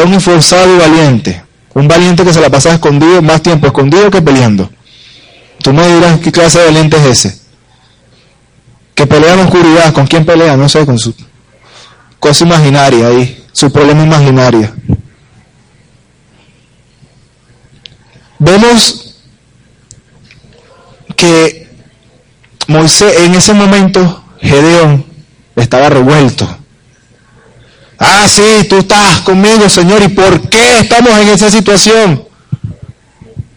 Un esforzado y valiente. Un valiente que se la pasaba escondido, más tiempo escondido que peleando. Tú me dirás qué clase de valiente es ese que pelea en oscuridad, ¿con quién pelea? No sé, con su cosa imaginaria ahí, su problema imaginario. Vemos que Moisés, en ese momento, Gedeón estaba revuelto. Ah, sí, tú estás conmigo, Señor, ¿y por qué estamos en esa situación?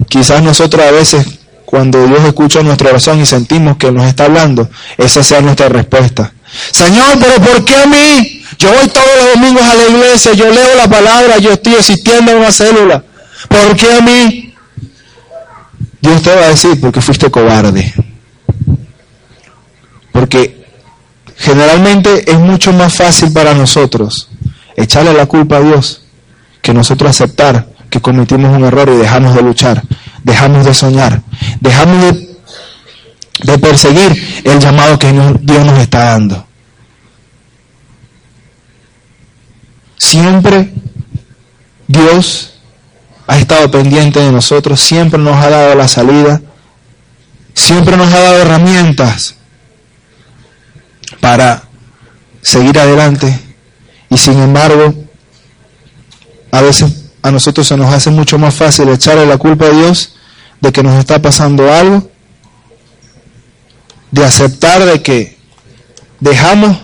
Quizás nosotros a veces cuando Dios escucha nuestra oración y sentimos que nos está hablando, esa sea nuestra respuesta. Señor, pero ¿por qué a mí? Yo voy todos los domingos a la iglesia, yo leo la palabra, yo estoy asistiendo a una célula. ¿Por qué a mí? Dios te va a decir, porque fuiste cobarde. Porque generalmente es mucho más fácil para nosotros echarle la culpa a Dios que nosotros aceptar que cometimos un error y dejamos de luchar dejamos de soñar, dejamos de, perseguir el llamado que Dios nos está dando. Siempre Dios ha estado pendiente de nosotros, siempre nos ha dado la salida, siempre nos ha dado herramientas para seguir adelante y sin embargo a veces a nosotros se nos hace mucho más fácil echarle la culpa a Dios de que nos está pasando algo, de aceptar de que dejamos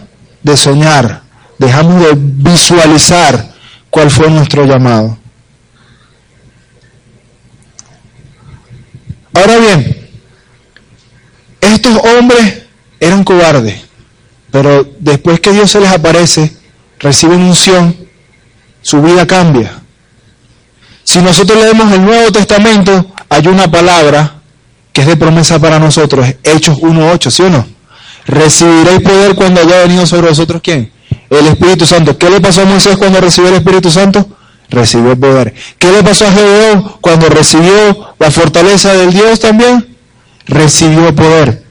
de soñar, dejamos de visualizar cuál fue nuestro llamado. Ahora bien, estos hombres eran cobardes, pero después que Dios se les aparece, reciben unción, su vida cambia. Si nosotros leemos el Nuevo Testamento, hay una palabra que es de promesa para nosotros, Hechos 1.8, ¿sí o no? Recibiréis poder cuando haya venido sobre vosotros quién? El Espíritu Santo. ¿Qué le pasó a Moisés cuando recibió el Espíritu Santo? Recibió poder. ¿Qué le pasó a Gedeón cuando recibió la fortaleza del Dios también? Recibió poder.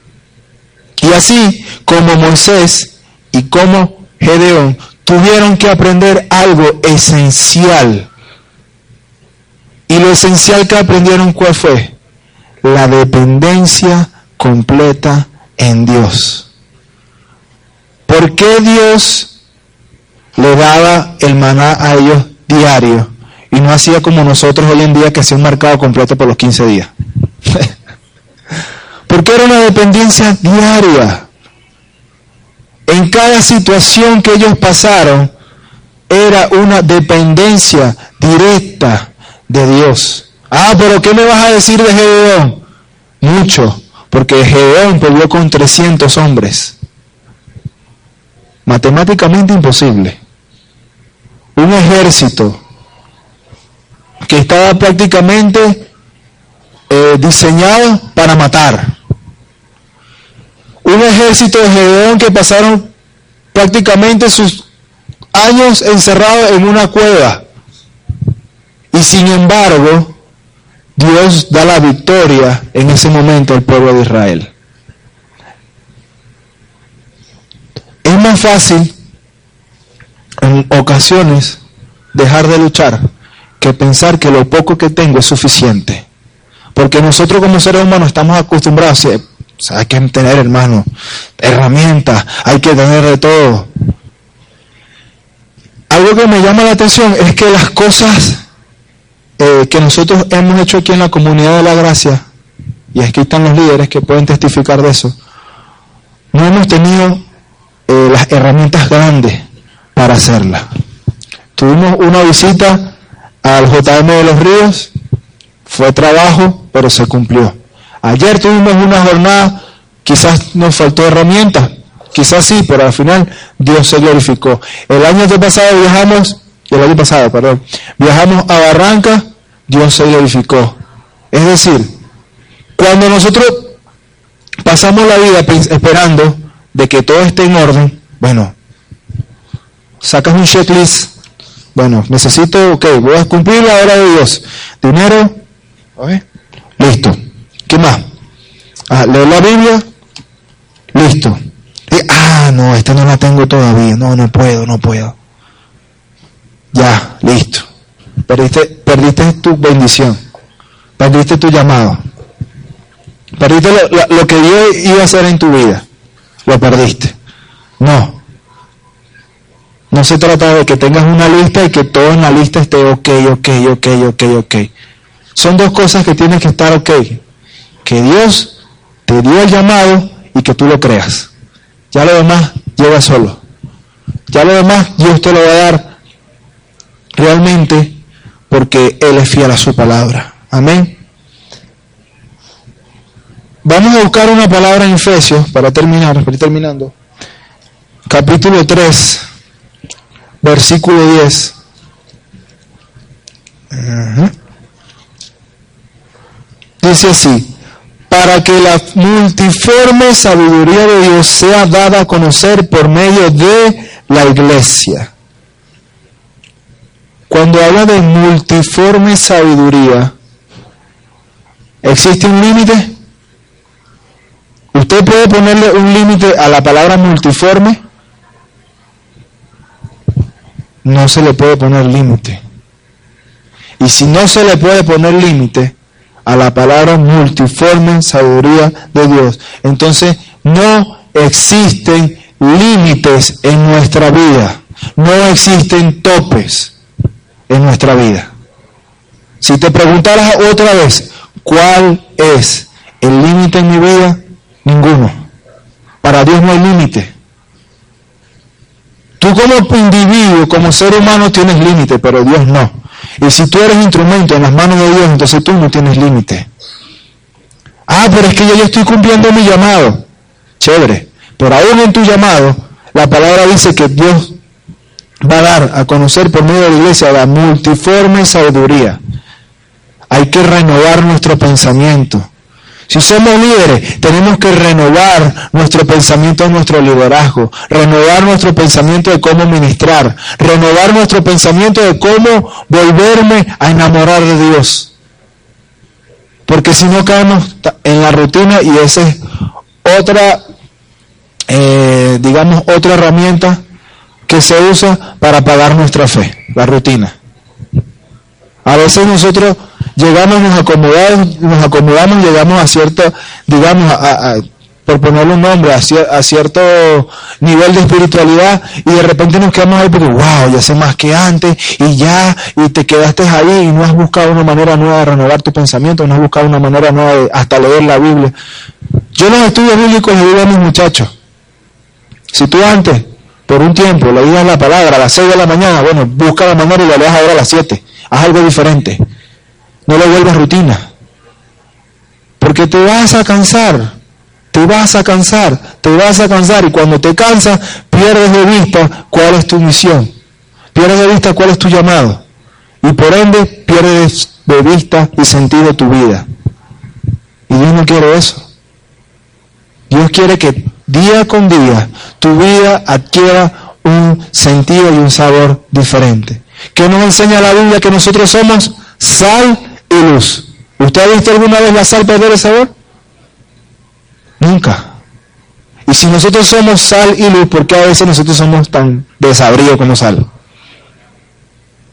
Y así como Moisés y como Gedeón tuvieron que aprender algo esencial y lo esencial que aprendieron, ¿cuál fue? La dependencia completa en Dios. ¿Por qué Dios le daba el maná a ellos diario y no hacía como nosotros hoy en día que hacía un marcado completo por los 15 días? Porque era una dependencia diaria. En cada situación que ellos pasaron, era una dependencia directa de Dios. Ah, pero ¿qué me vas a decir de Gedeón? Mucho, porque Gedeón peleó con 300 hombres. Matemáticamente imposible. Un ejército que estaba prácticamente eh, diseñado para matar. Un ejército de Gedeón que pasaron prácticamente sus años encerrados en una cueva y sin embargo, Dios da la victoria en ese momento al pueblo de Israel. Es más fácil en ocasiones dejar de luchar que pensar que lo poco que tengo es suficiente. Porque nosotros como seres humanos estamos acostumbrados, hay que tener, hermano, herramientas, hay que tener de todo. Algo que me llama la atención es que las cosas eh, que nosotros hemos hecho aquí en la comunidad de la gracia, y aquí están los líderes que pueden testificar de eso, no hemos tenido eh, las herramientas grandes para hacerla. Tuvimos una visita al JM de los Ríos, fue trabajo, pero se cumplió. Ayer tuvimos una jornada, quizás nos faltó herramientas, quizás sí, pero al final Dios se glorificó. El año pasado viajamos, el año pasado, perdón, viajamos a Barranca, Dios se glorificó. Es decir, cuando nosotros pasamos la vida esperando de que todo esté en orden, bueno, sacas un checklist, bueno, necesito, ok, voy a cumplir la hora de Dios. Dinero, listo. Ah, leo la Biblia, listo. ah, no, esta no la tengo todavía, no, no puedo, no puedo. Ya, listo. Perdiste, perdiste tu bendición, perdiste tu llamado, perdiste lo, lo que Dios iba a hacer en tu vida, lo perdiste. No, no se trata de que tengas una lista y que todo en la lista esté ok, ok, ok, ok, ok. Son dos cosas que tienen que estar ok. Que Dios te dio el llamado y que tú lo creas. Ya lo demás llega solo. Ya lo demás Dios te lo va a dar realmente porque Él es fiel a su palabra. Amén. Vamos a buscar una palabra en Efesios para terminar, para terminando. Capítulo 3 versículo 10. Dice así, para que la multiforme sabiduría de Dios sea dada a conocer por medio de la iglesia. Cuando habla de multiforme sabiduría, ¿existe un límite? ¿Usted puede ponerle un límite a la palabra multiforme? no se le puede poner límite. Y si no se le puede poner límite a la palabra multiforme sabiduría de Dios, entonces no existen límites en nuestra vida, no existen topes en nuestra vida. Si te preguntaras otra vez, ¿cuál es el límite en mi vida? Ninguno. Para Dios no hay límite. Tú como individuo, como ser humano tienes límite, pero Dios no. Y si tú eres instrumento en las manos de Dios, entonces tú no tienes límite. Ah, pero es que yo ya estoy cumpliendo mi llamado. Chévere. Pero aún en tu llamado, la palabra dice que Dios va a dar a conocer por medio de la iglesia la multiforme sabiduría. Hay que renovar nuestro pensamiento. Si somos líderes, tenemos que renovar nuestro pensamiento nuestro liderazgo, renovar nuestro pensamiento de cómo ministrar, renovar nuestro pensamiento de cómo volverme a enamorar de Dios. Porque si no caemos en la rutina y esa es otra, eh, digamos, otra herramienta que se usa para pagar nuestra fe, la rutina. A veces nosotros llegamos, nos acomodamos, nos acomodamos, llegamos a cierto, digamos, a, por ponerle un nombre, a, a, cierto nivel de espiritualidad y de repente nos quedamos ahí porque, wow, ya sé más que antes y ya, y te quedaste ahí y no has buscado una manera nueva de renovar tu pensamiento, no has buscado una manera nueva de hasta leer la Biblia. Yo los estudios bíblicos les digo a mis muchachos, si tú antes, por un tiempo, leías la palabra a las 6 de la mañana, bueno, busca la manera y la leas ahora a las 7, haz algo diferente. No lo vuelvas rutina. Porque te vas a cansar. Te vas a cansar. Te vas a cansar. Y cuando te cansas, pierdes de vista cuál es tu misión. Pierdes de vista cuál es tu llamado. Y por ende, pierdes de vista y sentido tu vida. Y Dios no quiere eso. Dios quiere que día con día tu vida adquiera un sentido y un sabor diferente. ¿Qué nos enseña la Biblia que nosotros somos sal y luz. ¿Usted ha visto alguna vez la sal perder el sabor? Nunca. Y si nosotros somos sal y luz, ¿por qué a veces nosotros somos tan desabridos como sal?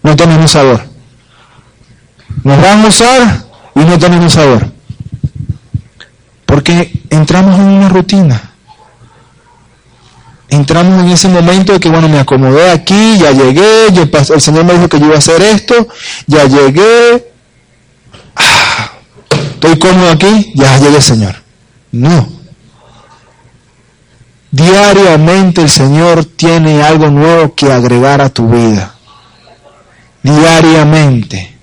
No tenemos sabor. Nos van a usar y no tenemos sabor. Porque entramos en una rutina. Entramos en ese momento de que, bueno, me acomodé aquí, ya llegué, el Señor me dijo que yo iba a hacer esto, ya llegué, estoy cómodo aquí, ya llegué, Señor. No. Diariamente el Señor tiene algo nuevo que agregar a tu vida. Diariamente.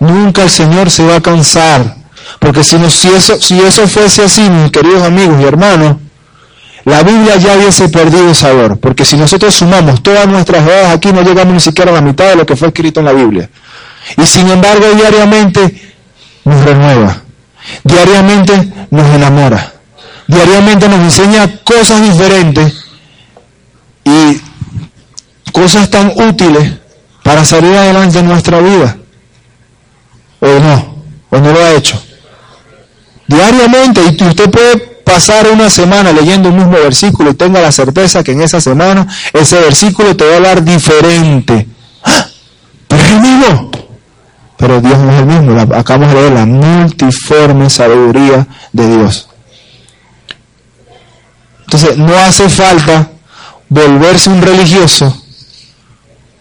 Nunca el Señor se va a cansar. Porque si, no, si, eso, si eso fuese así, mis queridos amigos y hermanos, la Biblia ya hubiese perdido sabor. Porque si nosotros sumamos todas nuestras edades aquí, no llegamos ni siquiera a la mitad de lo que fue escrito en la Biblia. Y sin embargo, diariamente nos renueva. Diariamente nos enamora diariamente nos enseña cosas diferentes y cosas tan útiles para salir adelante en nuestra vida. ¿O no? ¿O no lo ha hecho? Diariamente, y usted puede pasar una semana leyendo un mismo versículo y tenga la certeza que en esa semana ese versículo te va a hablar diferente. ¡Ah! Pero mismo. Pero Dios no es el mismo. Acabamos de ver la multiforme sabiduría de Dios. Entonces, no hace falta volverse un religioso,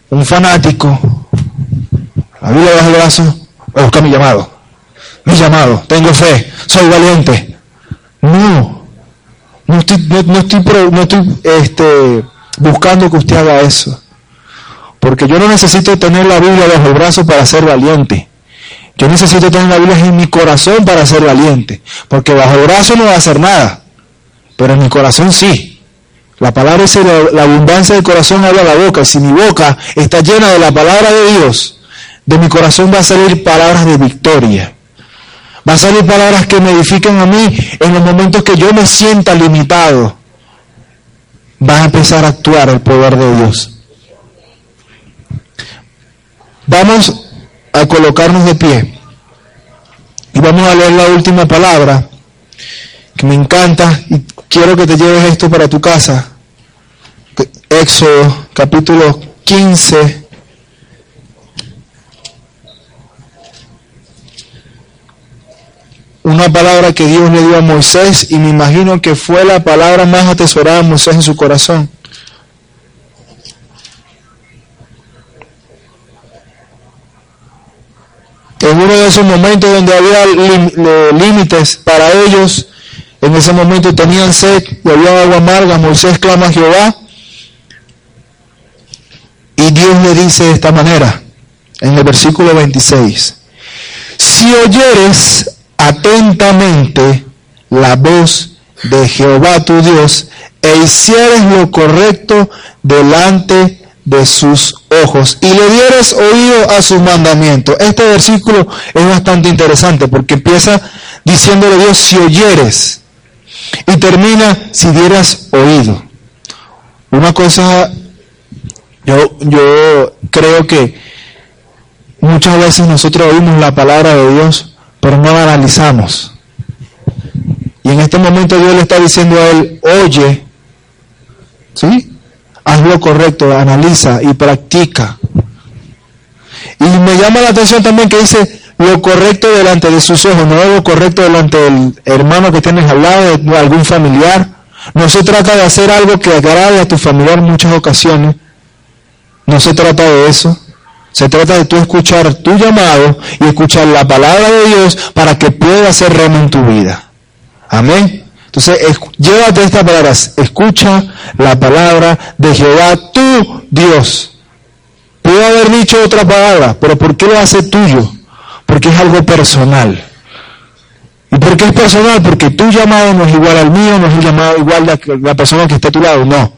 un fanático. La Biblia bajo el brazo, voy a buscar mi llamado. Mi llamado, tengo fe, soy valiente. No, no estoy, no, estoy, este, buscando que usted haga eso. Porque yo no necesito tener la Biblia bajo el brazo para ser valiente. Yo necesito tener la Biblia en mi corazón para ser valiente. Porque bajo el brazo no va a hacer nada pero en mi corazón sí. La palabra dice, la, abundancia del corazón habla la boca, si mi boca está llena de la palabra de Dios, de mi corazón va a salir palabras de victoria. Va a salir palabras que me edifiquen a mí en los momentos que yo me sienta limitado. Va a empezar a actuar el poder de Dios. Vamos a colocarnos de pie y vamos a leer la última palabra que me encanta y quiero que te lleves esto para tu casa. Éxodo capítulo 15. Una palabra que Dios le dio a Moisés y me imagino que fue la palabra más atesorada de Moisés en su corazón. En uno de esos momentos donde había límites para ellos, en ese momento tenían sed y había agua amarga. Moisés clama a Jehová. Y Dios le dice de esta manera, en el versículo 26, si oyeres atentamente la voz de Jehová tu Dios e hicieres lo correcto delante de sus ojos y le dieres oído a sus mandamientos. Este versículo es bastante interesante porque empieza diciéndole Dios, si oyeres, y termina si dieras oído. Una cosa, yo, yo creo que muchas veces nosotros oímos la palabra de Dios, pero no la analizamos. Y en este momento Dios le está diciendo a él, oye, ¿sí? Haz lo correcto, analiza y practica. Y me llama la atención también que dice, lo correcto delante de sus ojos, no lo correcto delante del hermano que tienes al lado, de algún familiar. No se trata de hacer algo que agrade a tu familiar en muchas ocasiones. No se trata de eso. Se trata de tú escuchar tu llamado y escuchar la palabra de Dios para que pueda hacer remo en tu vida. Amén. Entonces, llévate esta palabra. Escucha la palabra de Jehová, tu Dios. Puedo haber dicho otra palabra, pero ¿por qué lo hace tuyo? porque es algo personal. ¿Y por qué es personal? Porque tu llamado no es igual al mío, no es el llamado igual de la persona que está a tu lado, no.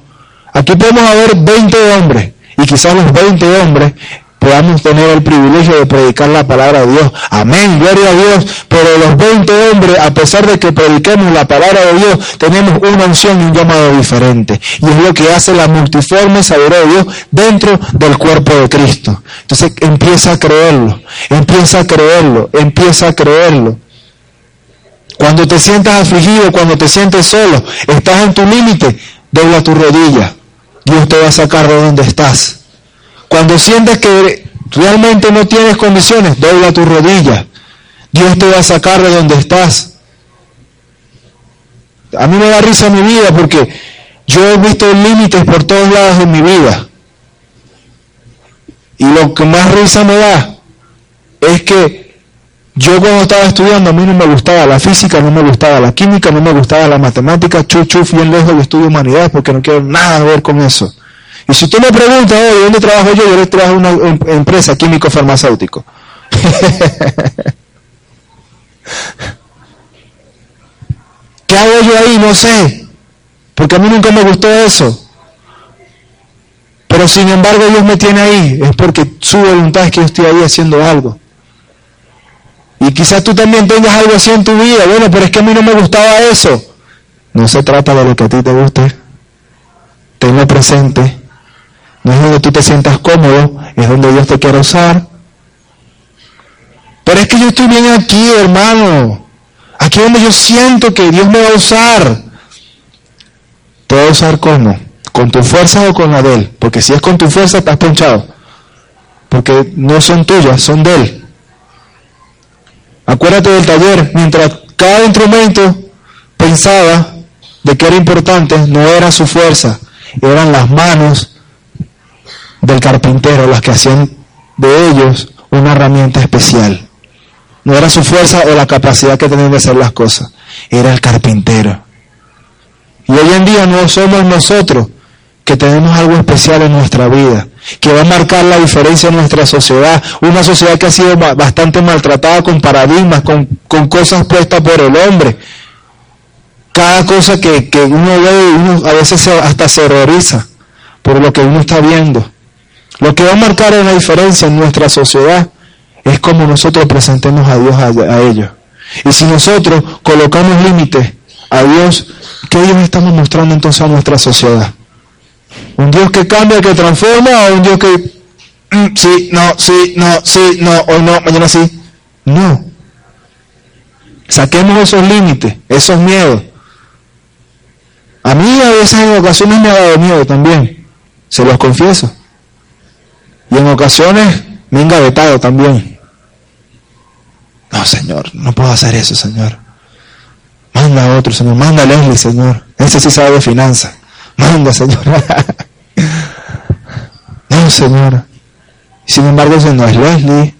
Aquí podemos haber 20 hombres y quizás los 20 hombres podamos tener el privilegio de predicar la palabra de Dios. Amén, gloria a Dios. Pero los 20 hombres, a pesar de que prediquemos la palabra de Dios, tenemos una unción y un llamado diferente. Y es lo que hace la multiforme sabiduría de Dios dentro del cuerpo de Cristo. Entonces empieza a creerlo, empieza a creerlo, empieza a creerlo. Cuando te sientas afligido, cuando te sientes solo, estás en tu límite, dobla tu rodilla. Dios te va a sacar de donde estás. Cuando sientes que realmente no tienes condiciones, dobla tu rodilla. Dios te va a sacar de donde estás. A mí me da risa mi vida porque yo he visto límites por todos lados de mi vida. Y lo que más risa me da es que yo cuando estaba estudiando a mí no me gustaba la física, no me gustaba la química, no me gustaba la matemática, chuchu, bien lejos de estudio humanidades porque no quiero nada ver con eso. Y si tú me preguntas, ¿de ¿dónde trabajo yo? Yo trabajo en una em, empresa químico-farmacéutico. ¿Qué hago yo ahí? No sé. Porque a mí nunca me gustó eso. Pero sin embargo Dios me tiene ahí. Es porque su voluntad es que yo estoy ahí haciendo algo. Y quizás tú también tengas algo así en tu vida. Bueno, pero es que a mí no me gustaba eso. No se trata de lo que a ti te guste. Tenlo presente. No es donde tú te sientas cómodo, es donde Dios te quiere usar. Pero es que yo estoy bien aquí, hermano. Aquí donde yo siento que Dios me va a usar. ¿Te va a usar cómo? ¿Con tu fuerza o con la de Él? Porque si es con tu fuerza, estás ponchado. Porque no son tuyas, son de Él. Acuérdate del taller, mientras cada instrumento pensaba de que era importante, no era su fuerza, eran las manos del carpintero las que hacían de ellos una herramienta especial. No era su fuerza o la capacidad que tenían de hacer las cosas, era el carpintero. Y hoy en día no somos nosotros que tenemos algo especial en nuestra vida, que va a marcar la diferencia en nuestra sociedad, una sociedad que ha sido bastante maltratada con paradigmas, con, cosas puestas por el hombre. Cada cosa que, que uno ve, uno a veces hasta se horroriza por lo que uno está viendo. Lo que va a marcar una diferencia en nuestra sociedad es como nosotros presentemos a Dios a, ellos. Y si nosotros colocamos límites a Dios, ¿qué Dios estamos mostrando entonces a nuestra sociedad? ¿Un Dios que cambia, que transforma o un Dios que mm, sí, no, sí, no, sí, no, hoy no, mañana sí? No. Saquemos esos límites, esos miedos. A mí a veces en ocasiones me ha dado miedo también, se los confieso. Y en ocasiones me he engavetado también. No, Señor, no puedo hacer eso, Señor. Manda a otro, Señor. Manda a Leslie, Señor. Ese sí sabe de finanzas. Manda, Señor. no, Señor. Sin embargo, ese no es Leslie.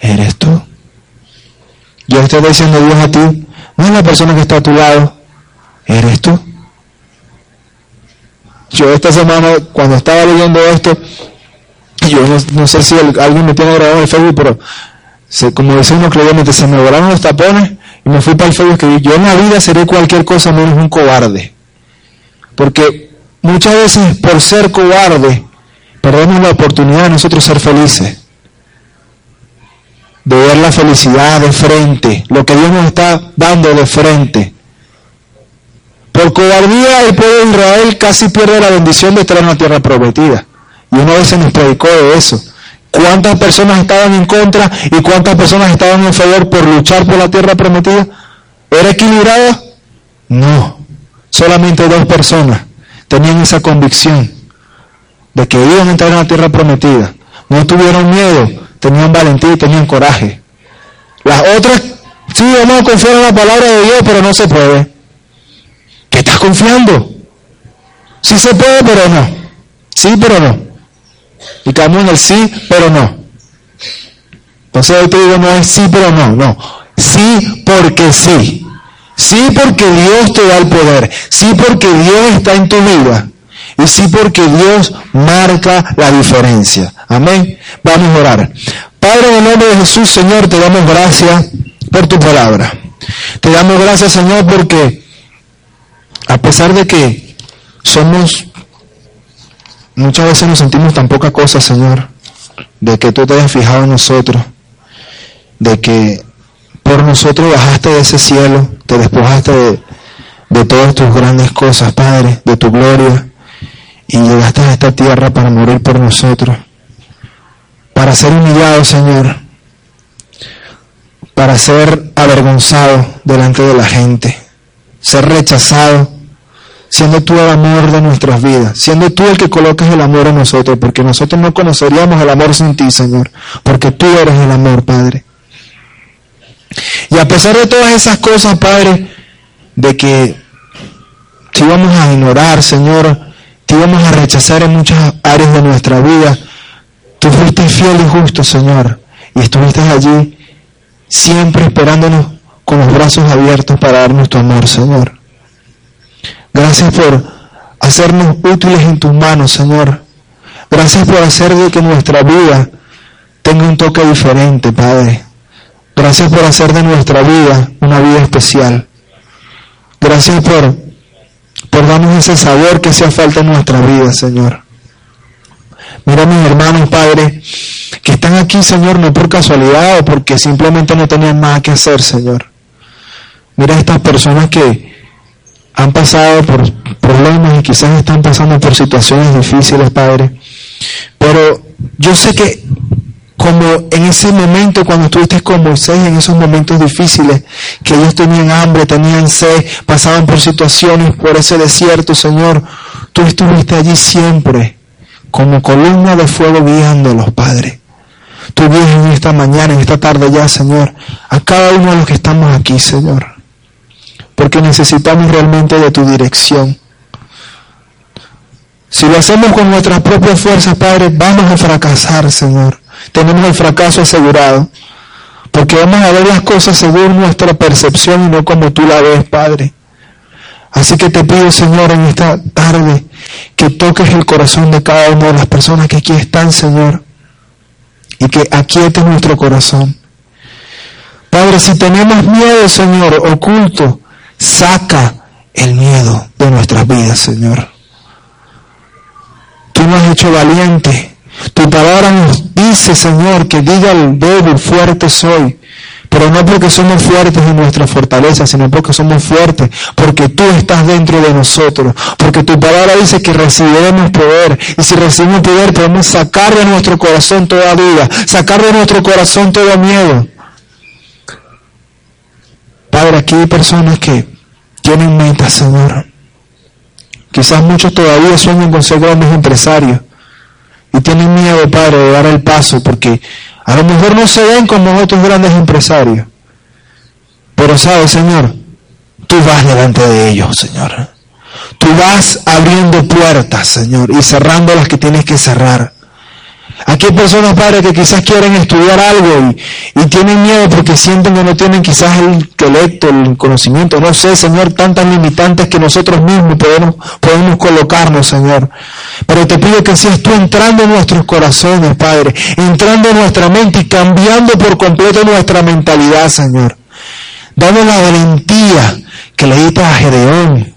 Eres tú. Yo estoy diciendo Dios a ti. No es la persona que está a tu lado. Eres tú. Yo esta semana, cuando estaba leyendo esto, yo no, sé si alguien me tiene grabado en el Facebook, pero como decía uno creyente, se me volaron los tapones y me fui para el Facebook que yo en la vida seré cualquier cosa menos un cobarde. Porque muchas veces por ser cobarde perdemos la oportunidad de nosotros ser felices. De ver la felicidad de frente, lo que Dios nos está dando de frente. Por cobardía el pueblo de Israel casi pierde la bendición de estar en la tierra prometida. Y una vez se nos predicó de eso. ¿Cuántas personas estaban en contra y cuántas personas estaban en favor por luchar por la tierra prometida? ¿Era equilibrada? No. Solamente dos personas tenían esa convicción de que iban a entrar en la tierra prometida. No tuvieron miedo, tenían valentía y tenían coraje. Las otras, sí, vamos a confiar en la palabra de Dios, pero no se puede. ¿Qué estás confiando? Sí se puede, pero no. Sí, pero no. Y caemos en el sí, pero no. Entonces hoy te digo, no es sí, pero no, no. Sí porque sí. Sí porque Dios te da el poder. Sí porque Dios está en tu vida. Y sí porque Dios marca la diferencia. Amén. Vamos a orar. Padre, en el nombre de Jesús, Señor, te damos gracias por tu palabra. Te damos gracias, Señor, porque a pesar de que somos, muchas veces nos sentimos tan poca cosa, Señor, de que tú te hayas fijado en nosotros, de que por nosotros bajaste de ese cielo, te despojaste de, de todas tus grandes cosas, Padre, de tu gloria, y llegaste a esta tierra para morir por nosotros, para ser humillado, Señor, para ser avergonzado delante de la gente, ser rechazado siendo tú el amor de nuestras vidas, siendo tú el que colocas el amor en nosotros, porque nosotros no conoceríamos el amor sin ti, Señor, porque tú eres el amor, Padre. Y a pesar de todas esas cosas, Padre, de que te íbamos a ignorar, Señor, te íbamos a rechazar en muchas áreas de nuestra vida. Tú fuiste fiel y justo, Señor, y estuviste allí siempre esperándonos con los brazos abiertos para darnos tu amor, Señor. Gracias por hacernos útiles en tus manos, Señor. Gracias por hacer de que nuestra vida tenga un toque diferente, Padre. Gracias por hacer de nuestra vida una vida especial. Gracias por, por darnos ese sabor que hacía falta en nuestra vida, Señor. Mira a mis hermanos, Padre, que están aquí, Señor, no por casualidad o porque simplemente no tenían nada que hacer, Señor. Mira a estas personas que han pasado por problemas y quizás están pasando por situaciones difíciles, Padre. Pero yo sé que como en ese momento cuando estuviste con Moisés, en esos momentos difíciles, que ellos tenían hambre, tenían sed, pasaban por situaciones, por ese desierto, Señor, tú estuviste allí siempre, como columna de fuego guiándolos, Padre. Tú guías en esta mañana, en esta tarde ya, Señor, a cada uno de los que estamos aquí, Señor, porque necesitamos realmente de tu dirección. Si lo hacemos con nuestras propias fuerzas, Padre, vamos a fracasar, Señor tenemos el fracaso asegurado. Porque vamos a ver las cosas según nuestra percepción y no como tú la ves, Padre. Así que te pido, Señor, en esta tarde, que toques el corazón de cada una de las personas que aquí están, Señor, y que aquietes nuestro corazón. Padre, si tenemos miedo, Señor, oculto, saca el miedo de nuestras vidas, Señor. Tú nos has hecho valiente tu palabra nos dice, Señor, que diga el débil, fuerte soy. Pero no porque somos fuertes en nuestra fortaleza, sino porque somos fuertes, porque tú estás dentro de nosotros, porque tu palabra dice que recibiremos poder, y si recibimos poder podemos sacar de nuestro corazón toda duda, sacar de nuestro corazón todo miedo. Padre, aquí hay personas que tienen metas, Señor. Quizás muchos todavía sueñan con ser grandes empresarios, y tienen miedo, Padre, de dar el paso porque a lo mejor no se ven como otros grandes empresarios. Pero sabes, Señor, tú vas delante de ellos, Señor. Tú vas abriendo puertas, Señor, y cerrando las que tienes que cerrar. Aquí hay personas, Padre, que quizás quieren estudiar algo y, tienen miedo porque sienten que no tienen quizás el intelecto, el conocimiento, no sé, Señor, tantas limitantes que nosotros mismos podemos, colocarnos, Señor. Pero te pido que seas tú entrando en nuestros corazones, Padre, entrando en nuestra mente y cambiando por completo nuestra mentalidad, Señor. Dame la valentía que le diste a Gedeón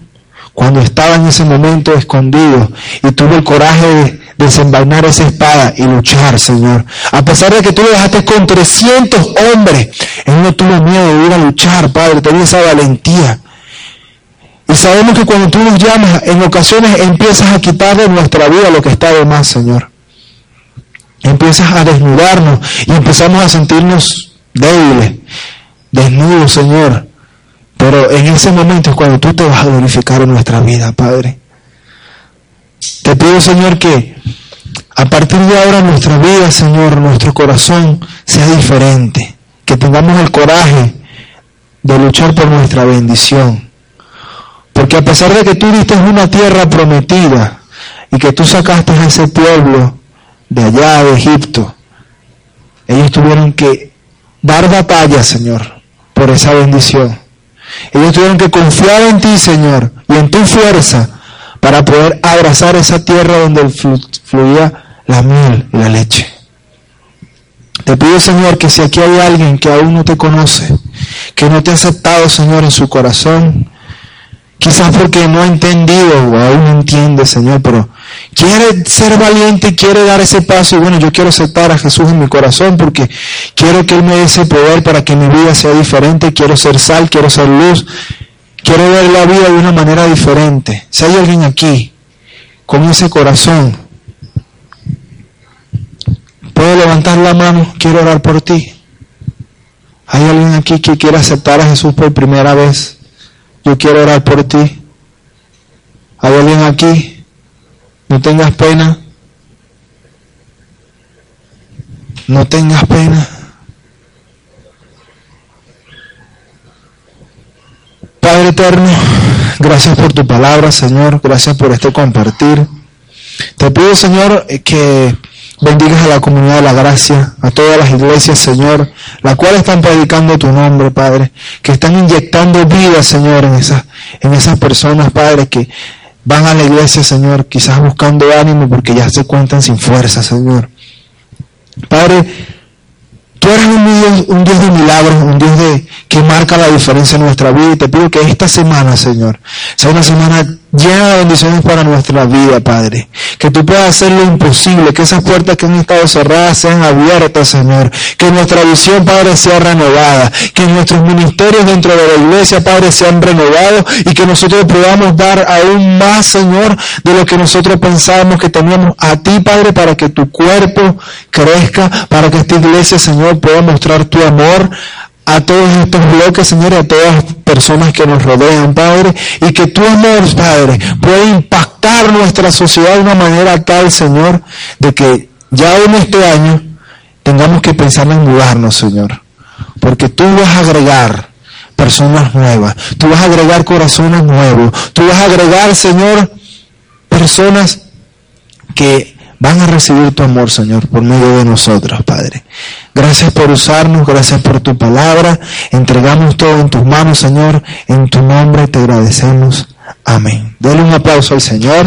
cuando estaba en ese momento escondido y tuvo el coraje de desenvainar esa espada y luchar, Señor. A pesar de que tú lo dejaste con 300 hombres, Él no tuvo miedo de ir a luchar, Padre, tenía esa valentía. Y sabemos que cuando tú nos llamas, en ocasiones empiezas a quitar de nuestra vida lo que está de más, Señor. Empiezas a desnudarnos y empezamos a sentirnos débiles, desnudos, Señor. Pero en ese momento es cuando tú te vas a glorificar en nuestra vida, Padre. Te pido, Señor, que a partir de ahora nuestra vida, Señor, nuestro corazón sea diferente. Que tengamos el coraje de luchar por nuestra bendición. Porque a pesar de que tú diste una tierra prometida y que tú sacaste a ese pueblo de allá de Egipto, ellos tuvieron que dar batalla, Señor, por esa bendición. Ellos tuvieron que confiar en ti, Señor, y en tu fuerza para poder abrazar esa tierra donde fluía la miel y la leche. Te pido, Señor, que si aquí hay alguien que aún no te conoce, que no te ha aceptado, Señor, en su corazón, quizás porque no ha entendido o aún no entiende, Señor, pero quiere ser valiente y quiere dar ese paso. Y bueno, yo quiero aceptar a Jesús en mi corazón porque quiero que Él me dé ese poder para que mi vida sea diferente. Quiero ser sal, quiero ser luz, Quiero ver la vida de una manera diferente. Si hay alguien aquí con ese corazón, puedo la mano, quiero orar por ti. Hay alguien aquí que quiere aceptar a Jesús por primera vez. Yo quiero orar por ti. Hay alguien aquí, no tengas pena. No tengas pena. Padre, eterno, gracias por tu palabra, Señor, gracias por este compartir. Te pido, Señor, que bendigas a la comunidad de la gracia, a todas las iglesias, Señor, las cuales están predicando tu nombre, Padre, que están inyectando vida, Señor, en esas, en esas personas, Padre, que van a la iglesia, Señor, quizás buscando ánimo porque ya se cuentan sin fuerza, Señor. Padre, Tú eres un Dios, un Dios de milagros, un Dios de, que marca la diferencia en nuestra vida. Y te pido que esta semana, Señor, sea una semana llena de bendiciones para nuestra vida, Padre. Que tú puedas hacer lo imposible, que esas puertas que han estado cerradas sean abiertas, Señor. Que nuestra visión, Padre, sea renovada. Que nuestros ministerios dentro de la iglesia, Padre, sean renovados y que nosotros podamos dar aún más, Señor, de lo que nosotros pensábamos que teníamos a ti, Padre, para que tu cuerpo crezca, para que esta iglesia, Señor, pueda mostrar tu amor a todos estos bloques, Señor, y a todas las personas que nos rodean, Padre, y que tu amor, Padre, pueda impactar nuestra sociedad de una manera tal, Señor, de que ya en este año tengamos que pensar en mudarnos, Señor, porque tú vas a agregar personas nuevas, tú vas a agregar corazones nuevos, tú vas a agregar, Señor, personas que van a recibir tu amor, Señor, por medio de nosotros, Padre. Gracias por usarnos, gracias por tu palabra. Entregamos todo en tus manos, Señor. En tu nombre te agradecemos. Amén. Denle un aplauso al Señor.